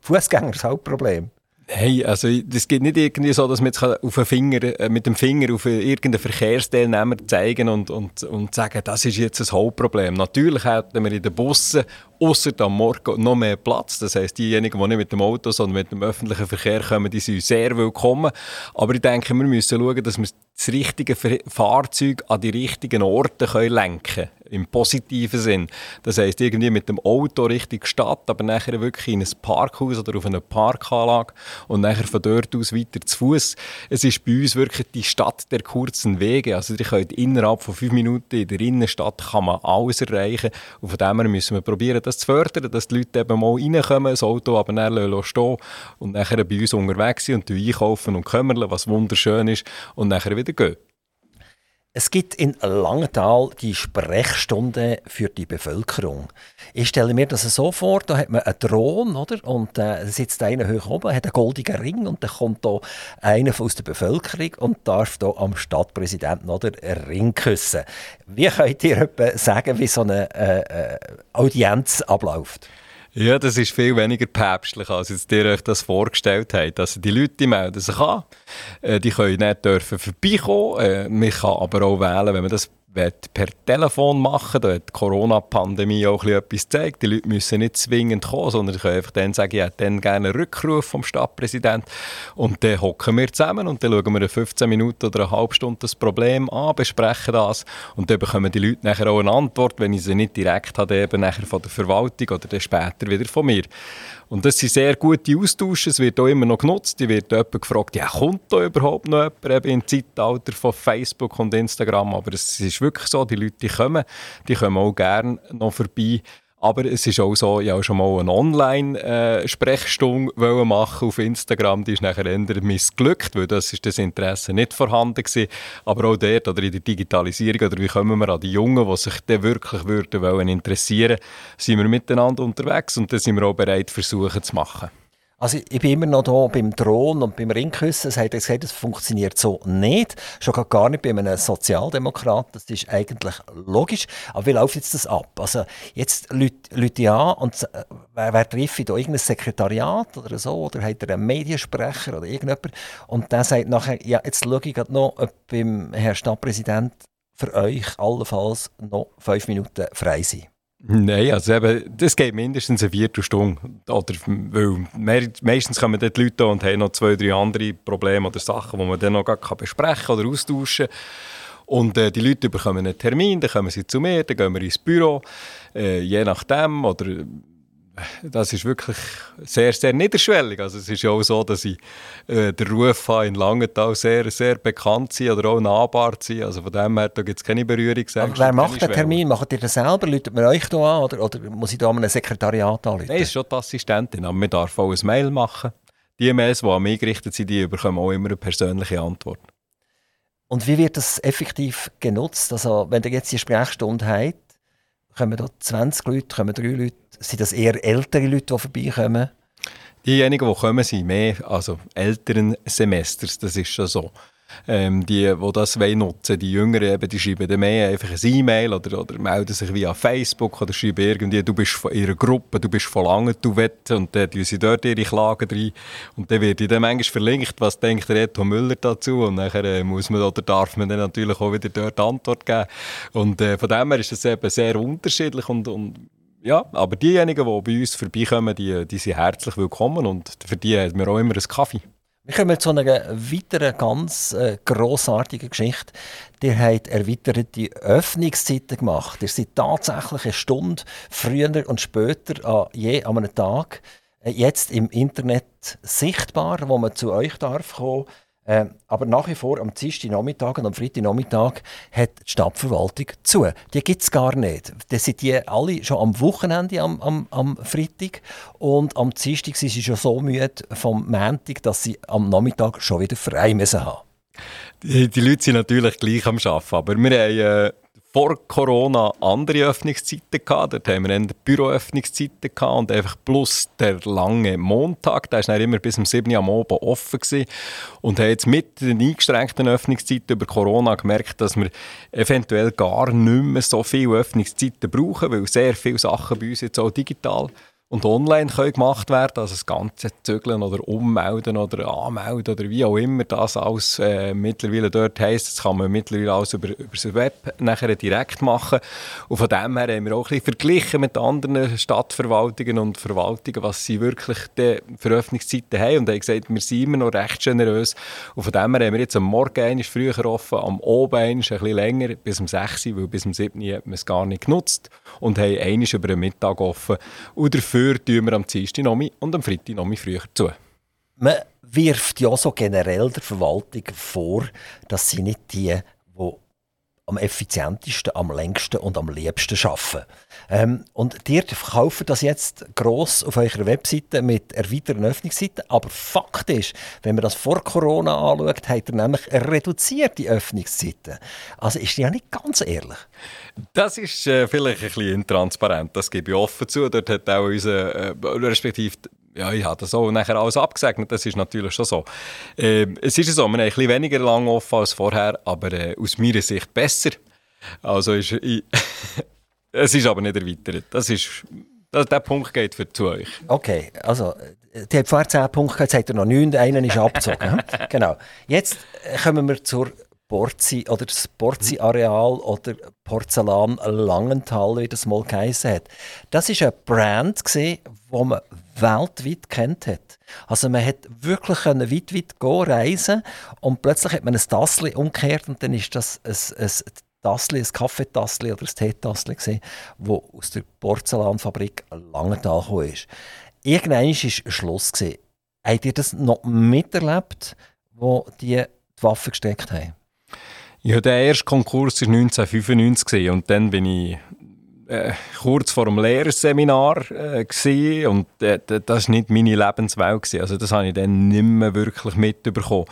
Fußgänger das Hauptproblem? Hey, also es geht nicht irgendwie so, dass man jetzt auf Finger, äh, mit dem Finger auf irgendeinen Verkehrsteilnehmer zeigen und, und, und sagen, das ist jetzt ein Hauptproblem. Natürlich hätten wir in den Bussen außer am Morgen noch mehr Platz. Das heisst, diejenigen, die nicht mit dem Auto, sondern mit dem öffentlichen Verkehr kommen, die sind sehr willkommen. Aber ich denke, wir müssen schauen, dass wir das richtige Fahrzeug an die richtigen Orte lenken können. Im positiven Sinn. Das heisst, irgendwie mit dem Auto Richtung Stadt, aber nachher wirklich in ein Parkhaus oder auf eine Parkanlage und nachher von dort aus weiter zu Fuß. Es ist bei uns wirklich die Stadt der kurzen Wege. Also, ihr könnt innerhalb von fünf Minuten in der Innenstadt kann man alles erreichen. Und von dem her müssen wir probieren, das zu fördern, dass die Leute eben mal reinkommen, das Auto aber dann stehen und nachher bei uns unterwegs sind und einkaufen und kümmern, was wunderschön ist, und nachher wieder gehen. Es gibt in Langenthal die Sprechstunde für die Bevölkerung. Ich stelle mir das so vor, da hat man einen Thron, oder? Und äh, sitzt einer hoch oben, hat einen goldenen Ring und dann kommt da einer aus der Bevölkerung und darf da am Stadtpräsidenten oder einen Ring küssen. Wie könnt ihr sagen, wie so eine äh, äh Audienz abläuft? Ja, das ist viel weniger päpstlich, als jetzt ihr euch das vorgestellt habt. Also die Leute melden sich an, äh, die können nicht dürfen vorbeikommen. Äh, man kann aber auch wählen, wenn man das per Telefon machen. Da hat die Corona-Pandemie auch etwas gezeigt. Die Leute müssen nicht zwingend kommen, sondern können einfach dann sagen, ich hätte gerne einen Rückruf vom Stadtpräsidenten. Und dann hocken wir zusammen und dann schauen wir in 15 Minuten oder eine halbe Stunde das Problem an, besprechen das und dann bekommen die Leute nachher auch eine Antwort, wenn ich sie nicht direkt habe, eben nachher von der Verwaltung oder dann später wieder von mir. Und das sind sehr gute Austausche, es wird auch immer noch genutzt. Die wird jemand gefragt, ja, kommt da überhaupt noch jemand eben im Zeitalter von Facebook und Instagram? Aber es ist wirklich so, die Leute die kommen, die kommen auch gerne noch vorbei. Aber es ist auch so, ich habe schon mal eine Online-Sprechstunde machen auf Instagram. Die ist nachher eher missglückt, weil das ist das Interesse nicht vorhanden gewesen. Aber auch dort oder in der Digitalisierung oder wie kommen wir an die Jungen, die sich dann wirklich würden wollen interessieren, sind wir miteinander unterwegs und dann sind wir auch bereit, versuchen zu machen. Also ich bin immer noch hier beim Drohnen und beim Ringküssen. Es hat gesagt, es funktioniert so nicht. Schon gar nicht bei einem Sozialdemokrat. Das ist eigentlich logisch. Aber wie läuft jetzt das ab? Also jetzt Leute ja und äh, wer, wer trifft da irgendein Sekretariat oder so? Oder hat er einen Mediensprecher oder irgendjemand? Und der sagt nachher, ja, jetzt schaue ich noch, ob beim Herrn Stadtpräsident für euch allenfalls noch fünf Minuten frei sind. Nein, also eben, das geht mindestens eine Viertelstunde. Oder, weil meistens kommen dort Leute und haben noch zwei, drei andere Probleme oder Sachen, die man dann noch besprechen oder austauschen kann. Und äh, die Leute bekommen einen Termin, dann kommen sie zu mir, dann gehen wir ins Büro, äh, je nachdem. Oder das ist wirklich sehr, sehr niederschwellig. Also es ist ja auch so, dass ich äh, den Ruf habe, in Langenthal sehr, sehr bekannt sein oder auch nahbar zu sein. Also von dem her gibt es keine Berührungsängste. Wer macht den Termin? Macht ihr das selber? Läutet man euch da an oder, oder muss ich da an einem Sekretariat anrufen? Nein, es ist schon die Assistentin, aber man darf auch ein Mail machen. Die Mails, die an mich gerichtet sind, die bekommen auch immer eine persönliche Antwort. Und wie wird das effektiv genutzt? Also wenn ihr jetzt die Sprechstunde habt, kommen da 20 Leute, kommen 3 Leute, sind das eher ältere Leute, die vorbeikommen? Diejenigen, die kommen, sind mehr, also älteren Semesters, das ist schon so ähm, die, die das nutzen die Jüngeren, eben, die schreiben dann mehr einfach ein E-Mail oder, oder melden sich via Facebook oder schreiben irgendwie, du bist von ihrer Gruppe, du bist von lange, du willst, und dann tun sie dort ihre Klagen rein. Und dann wird dann manchmal verlinkt, was denkt der Eto Müller dazu und nachher äh, muss man oder darf man dann natürlich auch wieder dort Antwort geben. Und äh, von dem her ist es eben sehr unterschiedlich und, und ja, aber diejenigen, die bei uns vorbeikommen, die, die sind herzlich willkommen und für die haben wir auch immer einen Kaffee. Wir kommen zu einer weiteren ganz äh, grossartigen Geschichte. Ihr habt erweiterte Öffnungszeiten gemacht. Ihr seid tatsächlich eine Stunde früher und später an je an einem Tag äh, jetzt im Internet sichtbar, wo man zu euch darf kommen äh, aber nach wie vor am Nachmittag und am Freitagnachmittag hat die Stadtverwaltung zu. Die gibt es gar nicht. Die sind die alle schon am Wochenende am, am, am Freitag und am Dienstag sind sie schon so müde vom Montag, dass sie am Nachmittag schon wieder frei müssen haben. Die, die Leute sind natürlich gleich am Arbeiten, aber wir haben... Äh vor Corona andere Öffnungszeiten gehabt. Dort haben wir Büroöffnungszeiten gehabt und einfach plus der lange Montag. Der war immer bis um 7 Uhr am Abend offen gewesen. Und haben jetzt mit den eingeschränkten Öffnungszeiten über Corona gemerkt, dass wir eventuell gar nicht mehr so viele Öffnungszeiten brauchen, weil sehr viele Sachen bei uns jetzt auch digital und online können gemacht werden, also das ganze Zügeln oder Ummelden oder Anmelden oder wie auch immer das alles äh, mittlerweile dort heisst, das kann man mittlerweile alles über, über das Web nachher direkt machen. Und von dem her haben wir auch ein bisschen verglichen mit anderen Stadtverwaltungen und Verwaltungen, was sie wirklich für Öffnungszeiten haben und haben gesagt, wir sind immer noch recht generös. Und von dem her haben wir jetzt am Morgen früher offen, am Oben ein bisschen länger, bis um 6 Uhr, weil bis um 7 Uhr hat man es gar nicht genutzt und haben einmal über den Mittag offen. Und dafür tun wir am Dienstag und am Freitag noch früher zu. Man wirft ja so generell der Verwaltung vor, dass sie nicht die, die am effizientesten, am längsten und am liebsten arbeiten. Ähm, und ihr verkauft das jetzt gross auf eurer Webseite mit erweiterten Öffnungszeiten. Aber Fakt ist, wenn man das vor Corona anschaut, hat er nämlich reduzierte Öffnungszeiten. Also ist ja nicht ganz ehrlich. Das ist äh, vielleicht ein bisschen intransparent, das gebe ich offen zu. Dort hat auch unser, äh, respektive ja, ich habe das auch nachher alles abgesegnet, das ist natürlich schon so. Äh, es ist so, wir haben ein bisschen weniger lang offen als vorher, aber äh, aus meiner Sicht besser. Also ist, ich, es ist aber nicht erweitert. Das ist, das, der Punkt geht für zu euch. Okay, also die hat vorher 10 Punkte, jetzt hat er noch 9, einer ist abgezogen. genau. Jetzt kommen wir zur Porzi oder das Porzi-Areal oder Porzellan Langenthal, wie das mal geheißen hat. Das ist ein Brand, gewesen, wo man weltweit kennt hat. Also man hat wirklich weit, weit gehen, reisen und plötzlich hat man ein Tassel umgekehrt und dann ist das ein, ein Tassli, ein Kaffeetassli oder ein Teetassli das aus der Porzellanfabrik Langenthal gekommen ist. Irgendwann war Schluss. Gewesen. Habt ihr das noch miterlebt, wo die die Waffe gesteckt haben? Ja, der erste Konkurs war 1995 und dann bin ich äh, kurz vor dem Lehrerseminar äh, und äh, das war nicht meine Lebenswelt. Also das habe ich dann nicht mehr wirklich mitbekommen.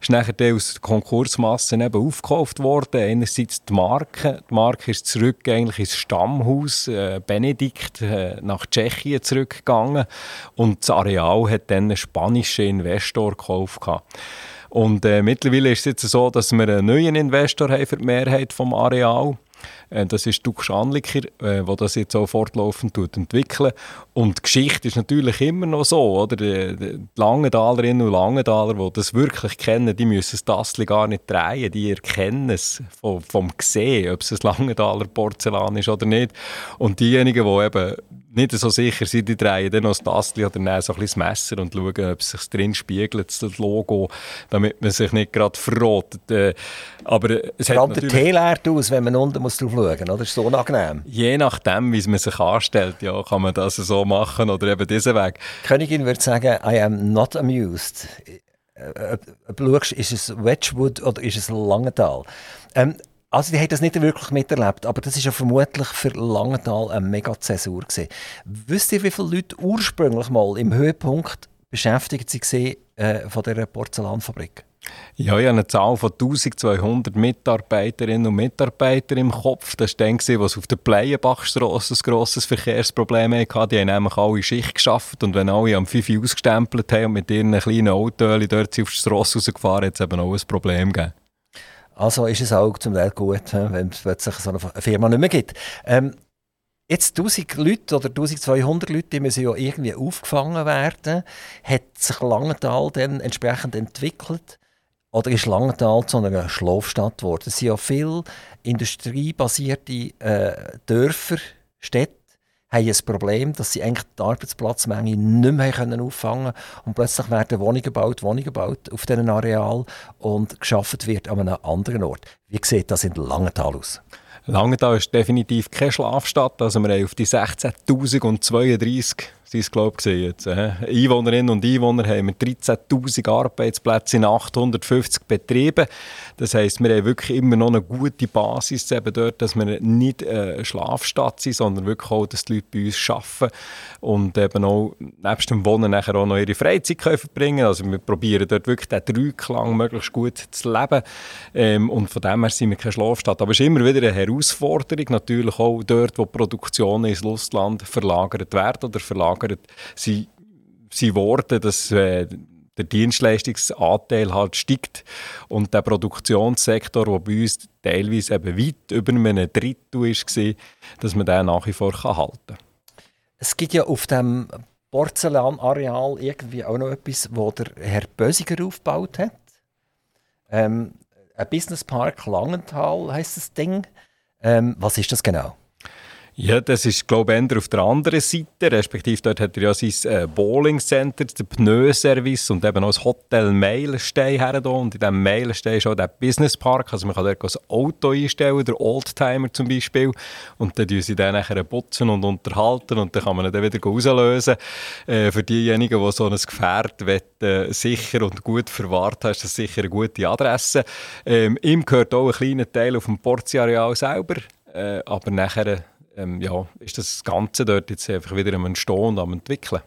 Es ist nachher aus der Konkursmasse eben aufgekauft worden. Einerseits die Marke. Die Marke ist zurück eigentlich ins Stammhaus äh, Benedikt äh, nach Tschechien zurückgegangen und das Areal hat dann einen spanischen Investor gekauft. Und äh, mittlerweile ist es jetzt so, dass wir einen neuen Investor haben für die Mehrheit vom Areal. Äh, das ist Duck Schanliker, der äh, das jetzt auch fortlaufend entwickelt. Und die Geschichte ist natürlich immer noch so, oder? Die Langendalerinnen und Langendaler, die das wirklich kennen, die müssen das Tassel gar nicht drehen, die erkennen es vom, vom Gesehen, ob es ein Langendaler Porzellan ist oder nicht. Und diejenigen, die eben nicht so sicher sind, die drehen dann noch das Tassel oder nehmen so ein bisschen das Messer und schauen, ob es sich drin spiegelt, das Logo, damit man sich nicht gerade verrotet. Äh, aber es Vor allem der Tee leert aus, wenn man unten muss drauf schauen muss, oder? Das ist so unangenehm. Je nachdem, wie man sich anstellt, ja, kann man das so machen oder eben diesen Weg. Die Königin würde sagen, I am not amused. Ob, ob du schaust, ist es Wedgwood oder ist es Langenthal? Ähm, also die haben das nicht wirklich miterlebt, aber das ist ja vermutlich für Langenthal eine Mega-Zäsur. Wisst ihr, wie viele Leute ursprünglich mal im Höhepunkt beschäftigt waren äh, von dieser Porzellanfabrik? Ja, ich habe eine Zahl von 1200 Mitarbeiterinnen und Mitarbeitern im Kopf. Das war dann, was auf der Pleienbachstrasse ein grosses Verkehrsproblem hatte. Die haben nämlich alle Schicht geschafft und wenn alle am 5 Uhr ausgestempelt haben und mit ihren kleinen Autos dort auf die Strasse rausgefahren, hat es eben auch ein Problem gegeben. Also ist es auch zum Teil gut, wenn es plötzlich so eine Firma nicht mehr gibt. Ähm, Jetzt 1000 Leute oder 1200 Leute, die müssen ja irgendwie aufgefangen werden. Hat sich Langenthal dann entsprechend entwickelt? Oder ist Langenthal zu einer Schlafstadt geworden? Es sind ja viele industriebasierte äh, Dörfer, Städte, haben ein Problem, dass sie eigentlich die Arbeitsplatzmenge nicht mehr können auffangen können. Und plötzlich werden Wohnungen gebaut, Wohnungen gebaut auf diesem Areal und geschaffen wird an einem anderen Ort. Wie sieht das in Langenthal aus? Langenthal ist definitiv keine Schlafstadt. Also wir haben auf die 16.032 sind es, glaube jetzt. Einwohnerinnen und Einwohner haben wir 13'000 Arbeitsplätze in 850 Betrieben. Das heisst, wir haben wirklich immer noch eine gute Basis eben dort, dass wir nicht äh, Schlafstadt sind, sondern wirklich auch, dass die Leute bei uns arbeiten und eben auch nebst dem Wohnen nachher auch noch ihre Freizeit können verbringen Also wir probieren dort wirklich den Dreiklang möglichst gut zu leben ähm, und von dem her sind wir keine Schlafstadt. Aber es ist immer wieder eine Herausforderung, natürlich auch dort, wo Produktionen ins Lustland verlagert werden oder verlagert gelagert sind, sind worden, dass äh, der Dienstleistungsanteil halt steigt und der Produktionssektor, der bei uns teilweise eben weit über einem Drittel war, dass man den nach wie vor halten kann. Es gibt ja auf dem Porzellanareal irgendwie auch noch etwas, wo der Herr Bösiger aufgebaut hat. Ähm, ein Businesspark Langenthal heißt das Ding. Ähm, was ist das genau? Ja, das ist, glaube ich, auf der anderen Seite. Respektive dort hat er ja sein äh, Bowling Center, den Pneuservice und eben auch das Hotel Meilenstein her. Und in diesem Meilenstein ist auch der Business Park. Also man kann dort ein Auto einstellen, der Oldtimer zum Beispiel. Und dann tun sie dann nachher putzen und unterhalten und dann kann man ihn dann wieder rauslösen. Äh, für diejenigen, die so ein Gefährt wollen, äh, sicher und gut verwahrt haben, ist das sicher eine gute Adresse. Ähm, ihm gehört auch ein kleiner Teil auf dem Porzi-Areal selber. Äh, aber nachher ähm, ja, ist das Ganze dort jetzt einfach wieder am Entstehen und am Entwickeln.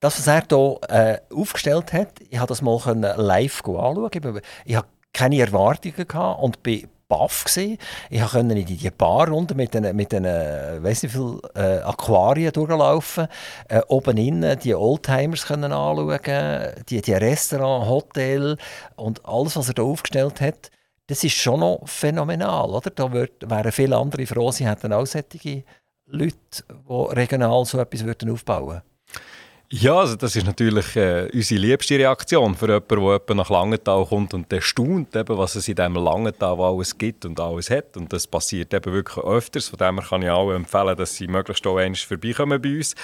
Das, was er hier äh, aufgestellt hat, ich habe das mal live anschauen. Ich habe keine Erwartungen gehabt und bin baff. Ich konnte in die Bar runter mit den, mit den weiß nicht viel äh, Aquarien durchlaufen, äh, oben innen die Oldtimers können anschauen, die, die Restaurant, Hotel und alles, was er da aufgestellt hat das ist schon noch phänomenal. Oder? Da wird, wären viele andere froh, sie hätten auch solche Leute, die regional so etwas würden aufbauen würden. Ja, also das ist natürlich äh, unsere liebste Reaktion für jemanden, der nach Langenthal kommt und der staunt, eben, was es in diesem Langenthal alles gibt und alles hat. Und das passiert eben wirklich öfters. Von dem kann ich auch empfehlen, dass sie möglichst auch einmal vorbeikommen bei uns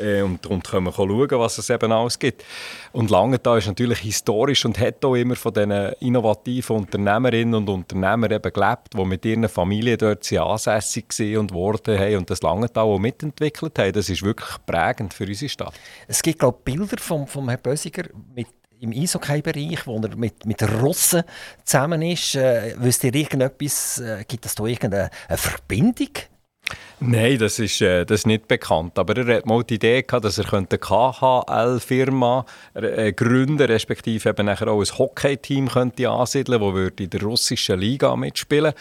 äh, und, und können schauen, was es eben alles gibt. Und Langenthal ist natürlich historisch und hat auch immer von diesen innovativen Unternehmerinnen und Unternehmern eben gelebt, die mit ihren Familien dort ansässig waren und worden haben und das Langenthal auch mitentwickelt haben. Das ist wirklich prägend für unsere Stadt. Es gibt glaube Bilder vom, vom Herrn Bösiger mit im Eishockey-Bereich, wo er mit, mit Russen zusammen ist. Äh, wisst ihr irgendetwas, äh, gibt es da irgendeine Verbindung? Nein, das ist, äh, das ist nicht bekannt. Aber er hat mal die Idee gehabt, dass er eine KHL-Firma äh, gründen respektive eben nachher auch ein Hockey-Team könnte ansiedeln könnte, das in der russischen Liga mitspielen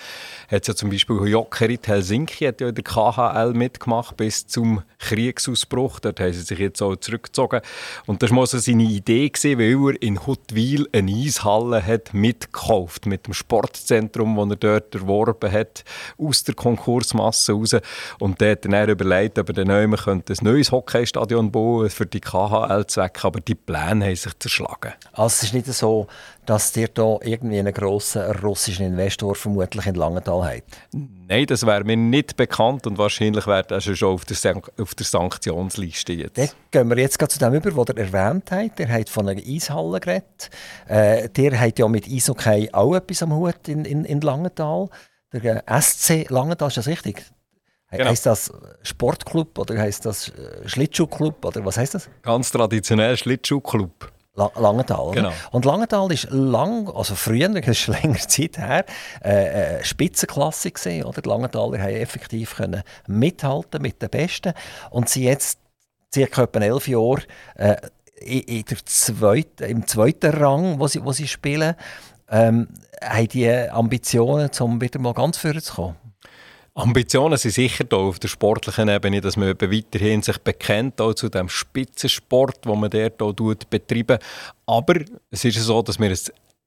Hat ja zum Beispiel Jokerit Helsinki hat ja in der KHL mitgemacht bis zum Kriegsausbruch. Dort haben sie sich jetzt auch zurückgezogen. Und das war so seine Idee, gewesen, weil er in Huttwil eine Eishalle hat mitgekauft mit dem Sportzentrum, das er dort erworben hat, aus der Konkursmasse raus. Und der hat dann überlegt, ob er dann ein neues Hockeystadion bauen für die KHL-Zwecke, aber die Pläne haben sich zerschlagen. Also es ist nicht so, dass ihr da irgendwie einen grossen russischen Investor vermutlich in Langenthal habt? Nein, das wäre mir nicht bekannt und wahrscheinlich wäre das schon auf der, San auf der Sanktionsliste jetzt. Dann gehen wir jetzt zu dem über, was ihr erwähnt habt. Ihr habt von einer Eishalle geredet. Äh, ihr habt ja mit Eishockey auch etwas am Hut in, in, in Langenthal. Der äh, SC Langenthal, ist das richtig? Genau. Heißt das Sportclub oder heißt das äh, Schlittschuhclub oder was heißt das? Ganz traditionell Schlittschuhclub. Langenthal. Oder? Genau. Und Langenthal ist lang, also früher, das ist länger Zeit her, äh, äh, Spitzenklasse gesehen. Oder? Die Langenthaler haben effektiv können mithalten mit den Besten und sie jetzt circa etwa elf Jahre äh, in, in der zweiten, im zweiten Rang, wo sie, wo sie spielen, ähm, haben die Ambitionen, um wieder mal ganz vorne zu kommen. Ambitionen sind sicher da auf der sportlichen Ebene, dass man weiterhin sich bekennt auch zu dem Spitzensport, wo man dort betreiben. Aber es ist so, dass wir ein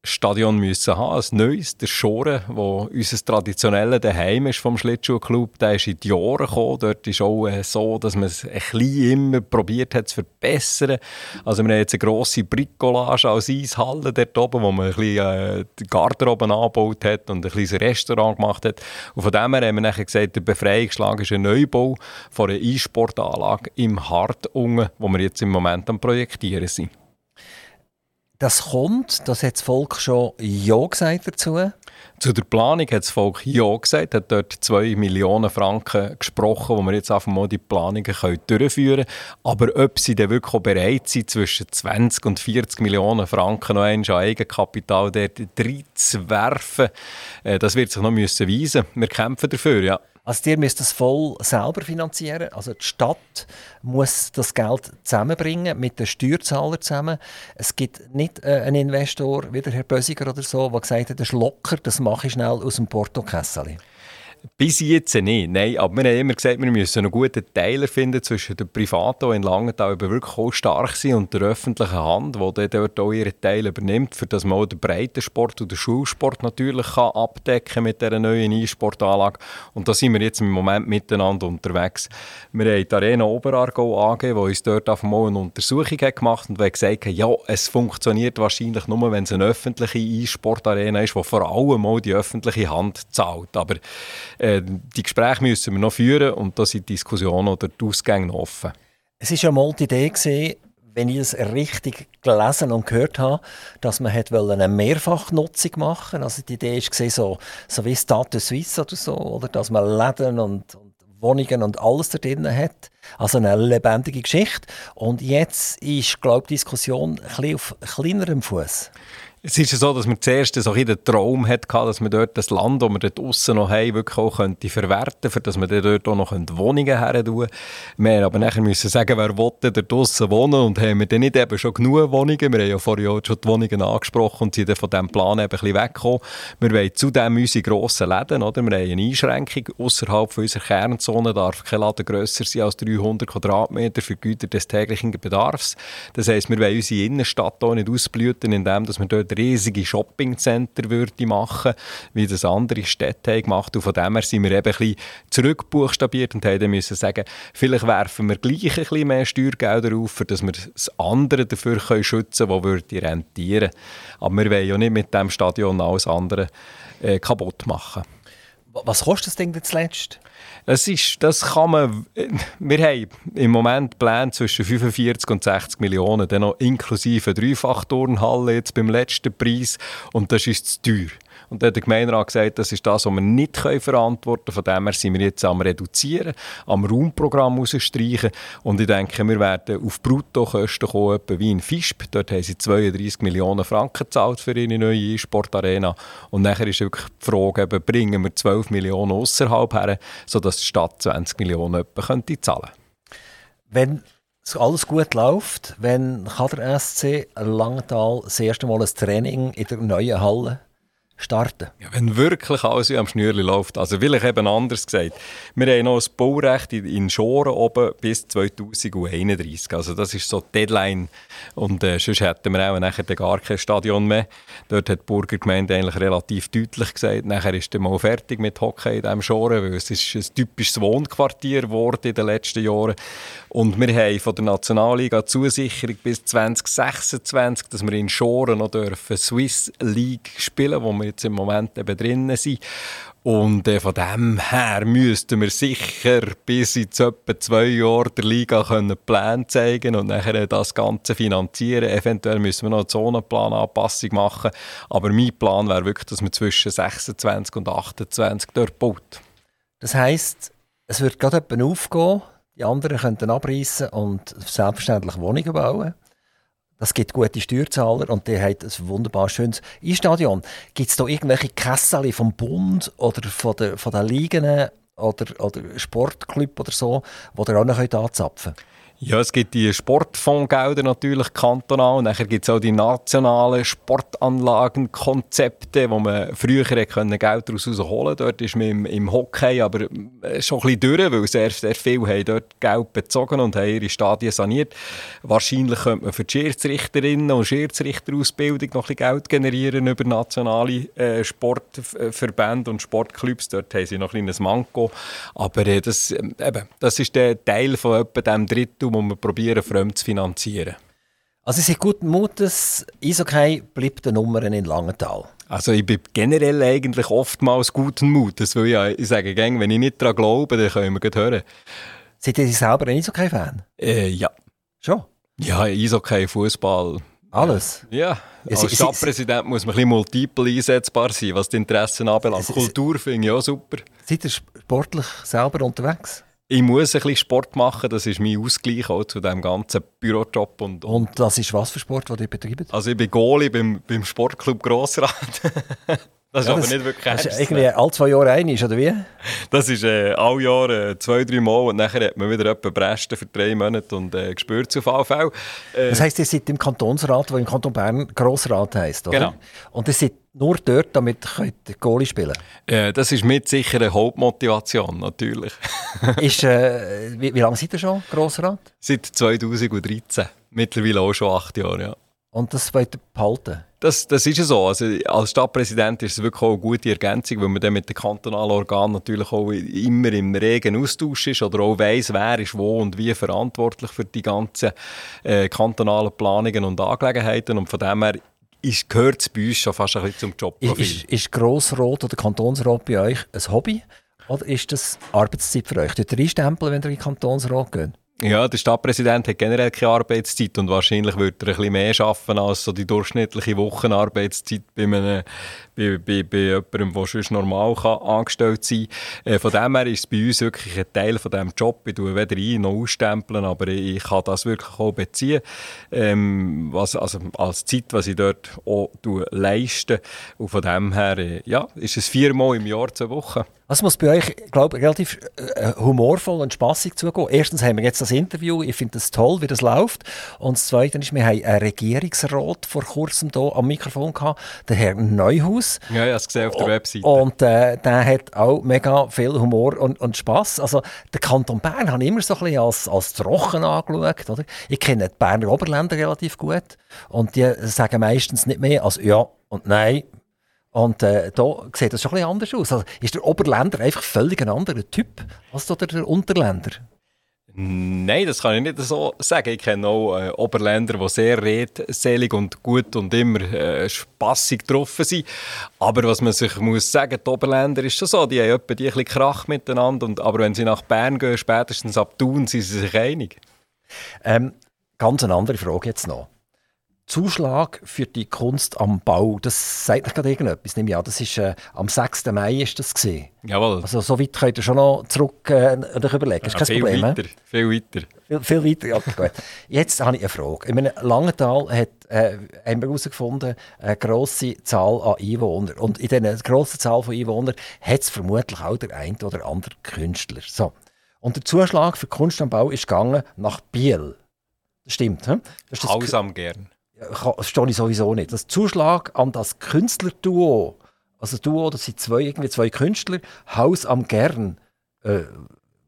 Stadion müssen haben, ein neues, der Schoren, wo unser traditionelles Daheim ist vom Schlittschuhclub, der ist in die Jahre gekommen. Dort ist auch äh, so, dass man es ein bisschen immer probiert hat zu verbessern. Also wir haben jetzt eine grosse Bricolage als Eishalle dort oben, wo man ein bisschen äh, die Garderobe angebaut hat und ein kleines Restaurant gemacht hat. Und von dem her haben wir nachher gesagt, der Befreiungsschlag ist ein Neubau von einer Einsportanlage im Hartungen, wo wir jetzt im Moment am Projektieren sind. Das kommt, das hat das Volk schon Ja gesagt dazu. Zu der Planung hat das Volk Ja gesagt, hat dort 2 Millionen Franken gesprochen, wo wir jetzt einfach mal die Planungen können durchführen können. Aber ob sie dann wirklich bereit sind, zwischen 20 und 40 Millionen Franken noch einmal an Eigenkapital dort reinzuwerfen, äh, das wird sich noch müssen weisen. Wir kämpfen dafür, ja. Also ihr müsst das voll selber finanzieren. Also die Stadt muss das Geld zusammenbringen mit den Steuerzahlern zusammen. Es gibt nicht äh, einen Investor wie der Herr Bösiger oder so, der gesagt hat, das ist locker, das mache ich schnell aus dem Portokessel. Bis jetzt nicht, nein. Aber wir haben immer gesagt, wir müssen einen guten Teiler finden zwischen den Privaten, in Langenthal wirklich auch stark sind, und der öffentlichen Hand, die dort auch ihren Teil übernimmt, für dass man auch den Breitensport und den Schulsport natürlich kann abdecken mit dieser neuen E-Sportanlage. Und da sind wir jetzt im Moment miteinander unterwegs. Wir haben die Arena Oberargau AG, die uns dort auf einmal eine Untersuchung hat gemacht und gesagt haben, ja, es funktioniert wahrscheinlich nur, wenn es eine öffentliche E-Sportarena ist, die vor allem auch die öffentliche Hand zahlt. Aber äh, die Gespräche müssen wir noch führen und da sind die Diskussionen oder die Ausgänge noch offen. Es war ja mal die Idee, gewesen, wenn ich es richtig gelesen und gehört habe, dass man eine Mehrfachnutzung machen wollte. Also die Idee war so, so wie Status Suisse oder so, oder dass man Läden und, und Wohnungen und alles da drin hat. Also eine lebendige Geschichte. Und jetzt ist, glaube ich, die Diskussion ein bisschen auf kleinerem Fuß. Es ist ja so, dass man zuerst so den Traum hatte, dass man dort das Land, das wir dort draussen noch haben, wirklich auch könnte verwerten könnte, dass man dort auch noch Wohnungen her tun Wir aber nachher müssen sagen, wer will dort draussen wohnen und haben wir dann nicht eben schon genug Wohnungen. Wir haben ja vorher auch schon die Wohnungen angesprochen und sind dann von diesem Plan eben ein bisschen weggekommen. Wir wollen zudem unsere grossen Läden, oder? wir haben eine Einschränkung, außerhalb unserer Kernzone darf kein Laden grösser sein als 300 Quadratmeter für Güter des täglichen Bedarfs. Das heisst, wir wollen unsere Innenstadt auch nicht ausblüten, indem wir dort riesige Shoppingcenter würde machen, wie das andere Städte haben gemacht. Und von dem her sind wir eben ein bisschen zurückbuchstabiert und haben müssen sagen, vielleicht werfen wir gleich ein bisschen mehr Steuergelder auf, dass wir das andere dafür können schützen können, das würde rentieren. Aber wir wollen ja nicht mit dem Stadion alles andere äh, kaputt machen. Was kostet das Ding zuletzt? Das, ist, das kann man. Wir haben im Moment Pläne zwischen 45 und 60 Millionen, dann noch inklusive Dreifachturnhalle jetzt beim letzten Preis. Und das ist zu teuer. Und dann hat der Gemeinderat gesagt, das ist das, was wir nicht verantworten können. Von dem her sind wir jetzt am Reduzieren, am Raumprogramm rausstreichen. Und ich denke, wir werden auf Bruttokosten kommen, etwa wie in Fischb. Dort haben sie 32 Millionen Franken gezahlt für ihre neue Sportarena. Und nachher ist wirklich die Frage, eben, bringen wir 12 Millionen außerhalb her, sodass die Stadt 20 Millionen etwa könnte zahlen Wenn alles gut läuft, wenn kann der SC Langenthal das erste Mal ein Training in der neuen Halle starten? Ja, wenn wirklich alles wie am Schnürli läuft. Also vielleicht eben anders gesagt. Wir haben noch ein Baurecht in Schoren oben bis 2031. Also das ist so die Deadline. Und äh, sonst hätten wir auch nachher gar kein Stadion mehr. Dort hat die Burgergemeinde eigentlich relativ deutlich gesagt, nachher ist dann mal fertig mit Hockey in diesem Schoren, weil es ist ein typisches Wohnquartier geworden in den letzten Jahren. Und wir haben von der Nationalliga Zusicherung bis 2026, dass wir in Schoren noch dürfen Swiss League spielen, wo wir jetzt im Moment eben drinnen sind. Und äh, von dem her müssten wir sicher bis in etwa zwei Jahren der Liga können Pläne zeigen und nachher das Ganze finanzieren. Eventuell müssen wir noch eine Zonenplananpassung machen. Aber mein Plan wäre wirklich, dass man zwischen 26 und 28 dort baut. Das heisst, es wird gerade jemand aufgehen, die anderen könnten abreißen und selbstverständlich Wohnungen bauen. Das gibt gute Steuerzahler und der hat ein wunderbar schönes Einstadion. Gibt es da irgendwelche Kessel vom Bund oder von den, von den Ligen oder, oder Sportclub oder so, die ihr auch noch anzapfen könnt? Ja, es gibt die Sportfondsgelder natürlich kantonal. Und nachher gibt es auch die nationalen Sportanlagenkonzepte, wo man früher können Geld daraus holen Dort ist man im, im Hockey aber äh, schon ein bisschen durch, weil sehr, sehr viele haben dort Geld bezogen und haben ihre Stadien saniert. Wahrscheinlich könnte man für die Schiedsrichterinnen und Schiedsrichterausbildung noch ein bisschen Geld generieren über nationale äh, Sportverbände und Sportclubs. Dort haben sie noch ein kleines Manko. Aber äh, das, äh, eben, das ist der Teil von etwa dem Drittel, wo wir probieren, fremd zu finanzieren. Also Sie sind guten Mutes, Eishockey bleibt der Nummer in Langenthal. Also ich bin generell eigentlich oftmals guten Mutes, weil ja, ich sage gerne, wenn ich nicht daran glaube, dann können wir gut hören. Sind Sie selber ein Eishockey-Fan? Äh, ja. Schon? Ja, Eishockey, Fußball. Alles? Ja. Als Stadtpräsident muss man ein bisschen multiple einsetzbar sein, was die Interessen anbelangt. Kultur finde ich auch super. Seid ihr sportlich selber unterwegs? Ich muss ein bisschen Sport machen, das ist mein Ausgleich auch zu diesem ganzen Bürojob. Und, und das ist was für Sport, den ihr betreibt? Also ich bin Goalie beim, beim Sportclub Grossrat. Das ist ja, aber nicht wirklich ernst. Das ist irgendwie alle zwei Jahre einig, oder wie? Das ist äh, alle Jahre äh, zwei, drei Mal und nachher hat man wieder jemanden Bresten für drei Monate und äh, gespürt auf AV. Äh, das heisst, ihr seid im Kantonsrat, der im Kanton Bern Grossrat heisst, oder? Genau. Und ihr seid nur dort, damit ihr Goalie spielen äh, Das ist mit sicher eine Hauptmotivation, natürlich. ist, äh, wie, wie lange seid ihr schon Grossrat? Seit 2013. Mittlerweile auch schon acht Jahre, ja. Und das wollt ihr behalten? Das, das ist ja so. Also, als Stadtpräsident ist es wirklich auch eine gute Ergänzung, weil man dann mit den kantonalen Organen natürlich auch immer im regen Austausch ist oder auch weiss, wer ist wo und wie verantwortlich für die ganzen äh, kantonalen Planungen und Angelegenheiten. Und von dem her ist, gehört es bei uns schon fast ein bisschen zum Jobprofil. Ist, ist Grossrot oder Kantonsrat bei euch ein Hobby oder ist das Arbeitszeit für euch? Ihr einstempeln, wenn ihr in den Kantonsrat geht? Ja, der Stadtpräsident hat generell keine Arbeitszeit und wahrscheinlich würde er ein bisschen mehr arbeiten als so die durchschnittliche Wochenarbeitszeit bei, einem, bei, bei, bei jemandem, der sonst normal kann, angestellt sein kann. Äh, von dem her ist es bei uns wirklich ein Teil von diesem Job. Ich tue weder ein noch ausstempeln, aber ich kann das wirklich auch beziehen, ähm, was, also als Zeit, was ich dort auch leiste. Und von dem her äh, ja, ist es viermal im Jahr zwei Wochen. Das muss bei euch, glaube relativ äh, humorvoll und spaßig zugehen. Erstens haben wir jetzt das Interview, ich finde es toll, wie das läuft. Und das Zweite ist, wir haben einen Regierungsrat vor kurzem hier am Mikrofon gehabt, der Herr Neuhaus. Ja, ich habe es gesehen auf der Webseite. Und äh, der hat auch mega viel Humor und, und Spass. Also der Kanton Bern habe ich immer so ein bisschen als, als trocken angeschaut. Oder? Ich kenne die Berner Oberländer relativ gut und die sagen meistens nicht mehr als ja und nein und äh, da sieht das schon ein bisschen anders aus. Also ist der Oberländer einfach völlig ein anderer Typ als der Unterländer? Nein, das kann ich nicht so sagen. Ich kenne auch äh, Oberländer, die sehr redselig und gut und immer äh, spassig getroffen sind. Aber was man sich muss sagen, die Oberländer ist schon so, die haben etwa die ein bisschen Krach miteinander. Und, aber wenn sie nach Bern gehen, spätestens ab Thun, sind sie sich einig. Ähm, ganz eine andere Frage jetzt noch. Zuschlag für die Kunst am Bau, das sagt nicht gerade irgendetwas, nehme ich an. Das ist, äh, am 6. Mai ist das gesehen. Jawohl. Also so weit könnt ihr schon noch zurück äh, überlegen. Das ist ja, kein viel Problem. Weiter, viel weiter. Viel, viel weiter, ja, gut. Jetzt habe ich eine Frage. In meinem Langenthal hat, äh, haben wir herausgefunden, eine grosse Zahl an Einwohnern. Und in dieser grossen Zahl von Einwohnern hat es vermutlich auch der ein oder andere Künstler. So. Und der Zuschlag für Kunst am Bau ist gegangen nach Biel. Das stimmt. He? Das ist das Grausam gern. Verstehe ich sowieso nicht. Das Zuschlag an das Künstlerduo, also Duo, das sind zwei, irgendwie zwei Künstler, Haus am Gern, äh,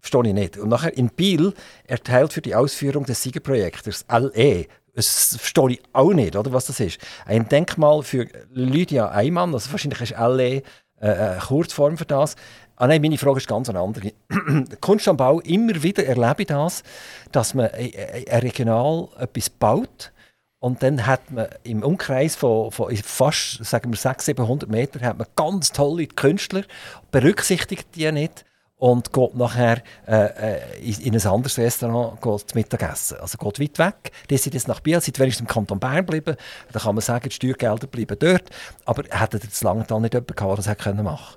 verstehe ich nicht. Und nachher in Biel erteilt für die Ausführung des Siegerprojektes LE, das verstehe ich auch nicht, oder, was das ist. Ein Denkmal für Lydia Eimann, also wahrscheinlich ist LE äh, eine Kurzform für das. Ah nein, meine Frage ist ganz eine andere. Kunst am Bau, immer wieder erlebe ich das, dass man äh, äh, regional etwas baut und dann hat man im Umkreis von, von fast sagen wir 600, 700 Metern hat man ganz tolle Künstler, berücksichtigt die nicht und geht nachher äh, äh, in, in ein anderes Restaurant geht Mittagessen. Also geht weit weg. Die sind jetzt nach Biel, sind wenigstens im Kanton Bern geblieben. Da kann man sagen, die Steuergelder bleiben dort. Aber hätte das lange dann nicht jemand gehabt, das hätte können machen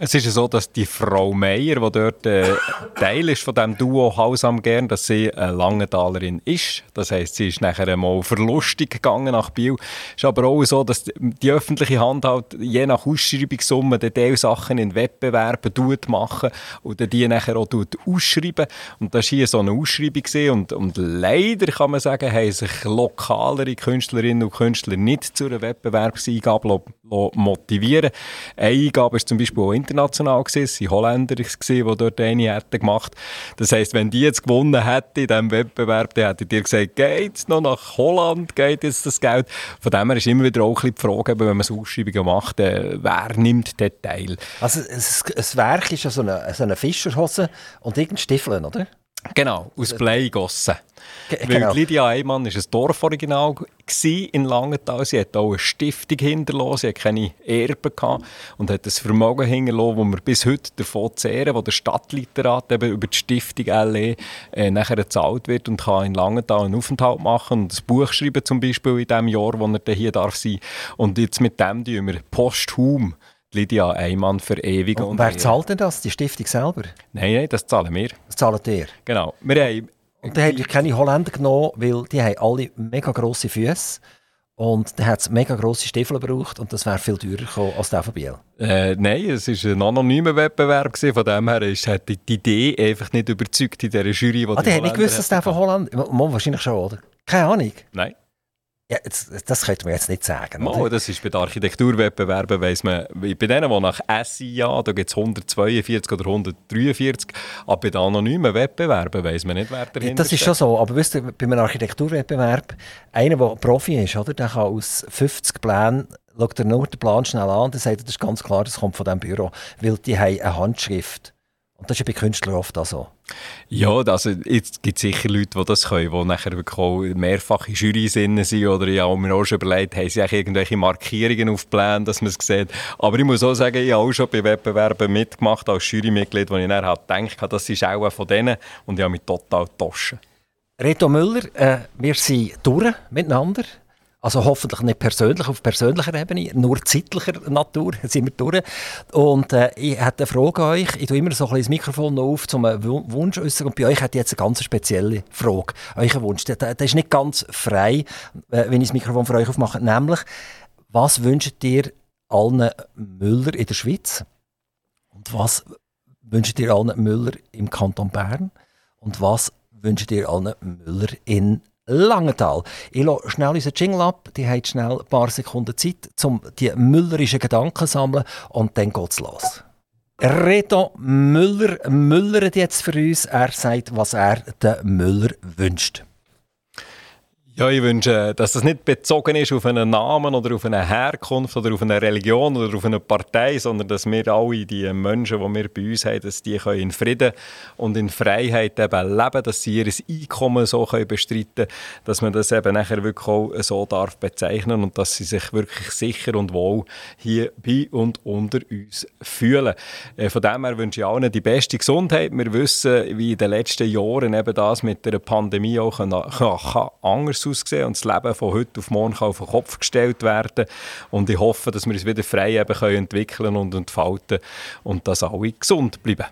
Es ist ja so, dass die Frau Meier, die dort äh, Teil ist von dem Duo Haus am Gern, dass sie eine Langentalerin ist. Das heisst, sie ist nachher einmal verlustig gegangen nach Biel. Es ist aber auch so, dass die öffentliche Hand halt je nach Ausschreibungssumme die Teilsachen in Wettbewerben tut machen und die nachher auch tut ausschreiben. Und das war hier so eine Ausschreibung und, und leider kann man sagen, haben sich lokalere Künstlerinnen und Künstler nicht zu einer Wettbewerbseingabe motivieren. Eine Eingabe ist zum Beispiel auch international gewesen. Es waren Holländer, die dort eine hätten gemacht. Das heisst, wenn die jetzt gewonnen hätten in diesem Wettbewerb, dann hättet ihr gesagt, geht's noch nach Holland, geht jetzt das Geld? Von dem her ist immer wieder auch ein die Frage, wenn man Ausschreibungen macht, äh, wer nimmt den Teil? Also es- ein Werk ist so eine, so eine Fischerhose und irgendein Stiefeln, oder? Genau, aus Blei gossen. Ge- Weil genau. Lydia Eimann war ein Dorforiginal in Langenthal. Sie hat auch eine Stiftung hinterlassen, sie hat keine Erben gehabt und hat ein Vermögen hinterlassen, wo wir bis heute davon zehren, wo der Stadtliterat eben über die Stiftung LE äh, nachher gezahlt wird und kann in Langenthal einen Aufenthalt machen und ein Buch schreiben zum Beispiel in dem Jahr, wo er dann hier darf sein. Und jetzt mit dem tun wir posthum Lydia Eimann verewigen. Und wer zahlt denn das? Die Stiftung selber? Nein, nein, das zahlen wir. Das zahlt ihr. Genau. Wir haben Und dann habt ihr keine Holländer genommen, weil die haben alle mega grosse Füße. Und dann hat es mega grosse Stiefel gebraucht und das wäre viel teurer gekommen als der von Biel. Äh, nein, es war ein anonymer Wettbewerb. Gewesen. Von dem her ist, hat die die Idee einfach nicht überzeugt in dieser Jury. Die Ah, die hat nicht Holländer gewusst, dass der von Holland... Mo, wahrscheinlich schon, oder? Keine Ahnung. Nein. Ja, jetzt, das könnte man jetzt nicht sagen. Oder? das ist bei den Architekturwettbewerben, weiss man, bei denen, die nach SIA, da gibt es 142 oder 143, aber bei den anonymen Wettbewerben weiss man nicht, wer dahinter Das ist schon so, aber wisst ihr, bei einem Architekturwettbewerb, einer, der Profi ist, oder, der kann aus 50 Plänen, schaut er nur den Plan schnell an und dann sagt er, das ist ganz klar, das kommt von diesem Büro, weil die haben eine Handschrift. Und das ist bei Künstlern oft auch so. Ja, also jetzt gibt es sicher Leute, die das können, die nachher wirklich auch mehrfach in Jury sind oder ja, mir auch schon überlegt, haben sie irgendwelche Markierungen auf Plänen, dass man es sieht. Aber ich muss auch sagen, ich habe auch schon bei Wettbewerben mitgemacht als Jurymitglied, wo ich dann halt gedacht habe, das ist auch von denen und ich habe mich total getauscht. Reto Müller, äh, wir sind durch miteinander. Also hoffentlich nicht persönlich, auf persönlicher Ebene, nur zeitlicher Natur sind wir durch. Und äh, ich hätte eine Frage an euch. Ich tue immer so ein bisschen das Mikrofon noch auf, um einen Wu- Wunsch äußern. Und bei euch hätte ich jetzt eine ganz spezielle Frage. Euer Wunsch, der der ist nicht ganz frei, äh, wenn ich das Mikrofon für euch aufmache. Nämlich, was wünscht ihr allen Müller in der Schweiz? Und was wünscht ihr allen Müller im Kanton Bern? Und was wünscht ihr allen Müller in Langenthal? Ich lasse schnell unseren Jingle ab. Die haben schnell ein paar Sekunden Zeit, um die müllerischen Gedanken zu sammeln. Und dann geht's los. Reto Müller müllert jetzt für uns. Er sagt, was er den Müller wünscht. Ja, ich wünsche, dass das nicht bezogen ist auf einen Namen oder auf eine Herkunft oder auf eine Religion oder auf eine Partei, sondern dass wir alle die Menschen, die wir bei uns haben, dass die können in Frieden und in Freiheit eben leben, dass sie ihr Einkommen so können bestreiten dass man das eben nachher wirklich auch so darf bezeichnen und dass sie sich wirklich sicher und wohl hier bei und unter uns fühlen. Äh, Von dem her wünsche ich allen die beste Gesundheit. Wir wissen, wie in den letzten Jahren eben das mit der Pandemie auch kann, kann anders aussehen und das Leben von heute auf morgen kann auf den Kopf gestellt werden. Und ich hoffe, dass wir uns wieder frei eben können entwickeln und entfalten und dass alle gesund bleiben.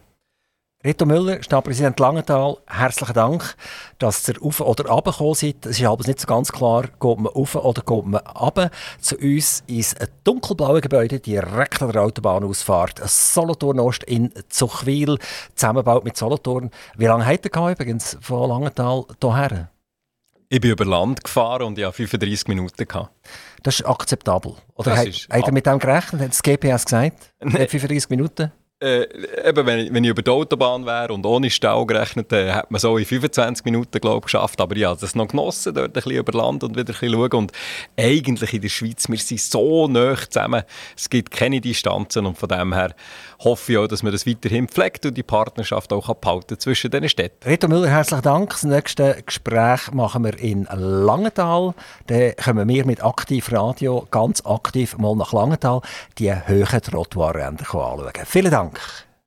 Reto Müller, Stadtpräsident Langenthal, herzlichen Dank, dass ihr auf oder runter gekommen seid. Es ist aber nicht so ganz klar, geht man auf oder geht man runter. Zu uns ist ein dunkelblaues Gebäude direkt an der Autobahnausfahrt. Solothurn Ost in Zuchwil, zusammengebaut mit Solothurn. Wie lange habt ihr übrigens von Langenthal hierher? Ich bin über Land gefahren und ich hatte 35 Minuten. Gehabt. Das ist akzeptabel. Oder das ist habt ihr mit dem gerechnet? Hat das GPS gesagt? 35 Minuten? Äh, eben, wenn, wenn ich über die Autobahn wäre und ohne Stau gerechnet, äh, hätte man so in 25 Minuten glaub, geschafft. Aber ja, das noch genossen, dort ein bisschen über Land und wieder ein bisschen schauen. Und eigentlich in der Schweiz, wir sind so nah zusammen, es gibt keine Distanzen und von dem her hoffe ich auch, dass man das weiterhin pflegt und die Partnerschaft auch behalten zwischen den Städten. Reto Müller, herzlichen Dank. Das nächste Gespräch machen wir in Langenthal. Dann kommen wir mit Aktiv Radio ganz aktiv mal nach Langenthal die höheren Trottoirränder anschauen. Vielen Dank. Frank.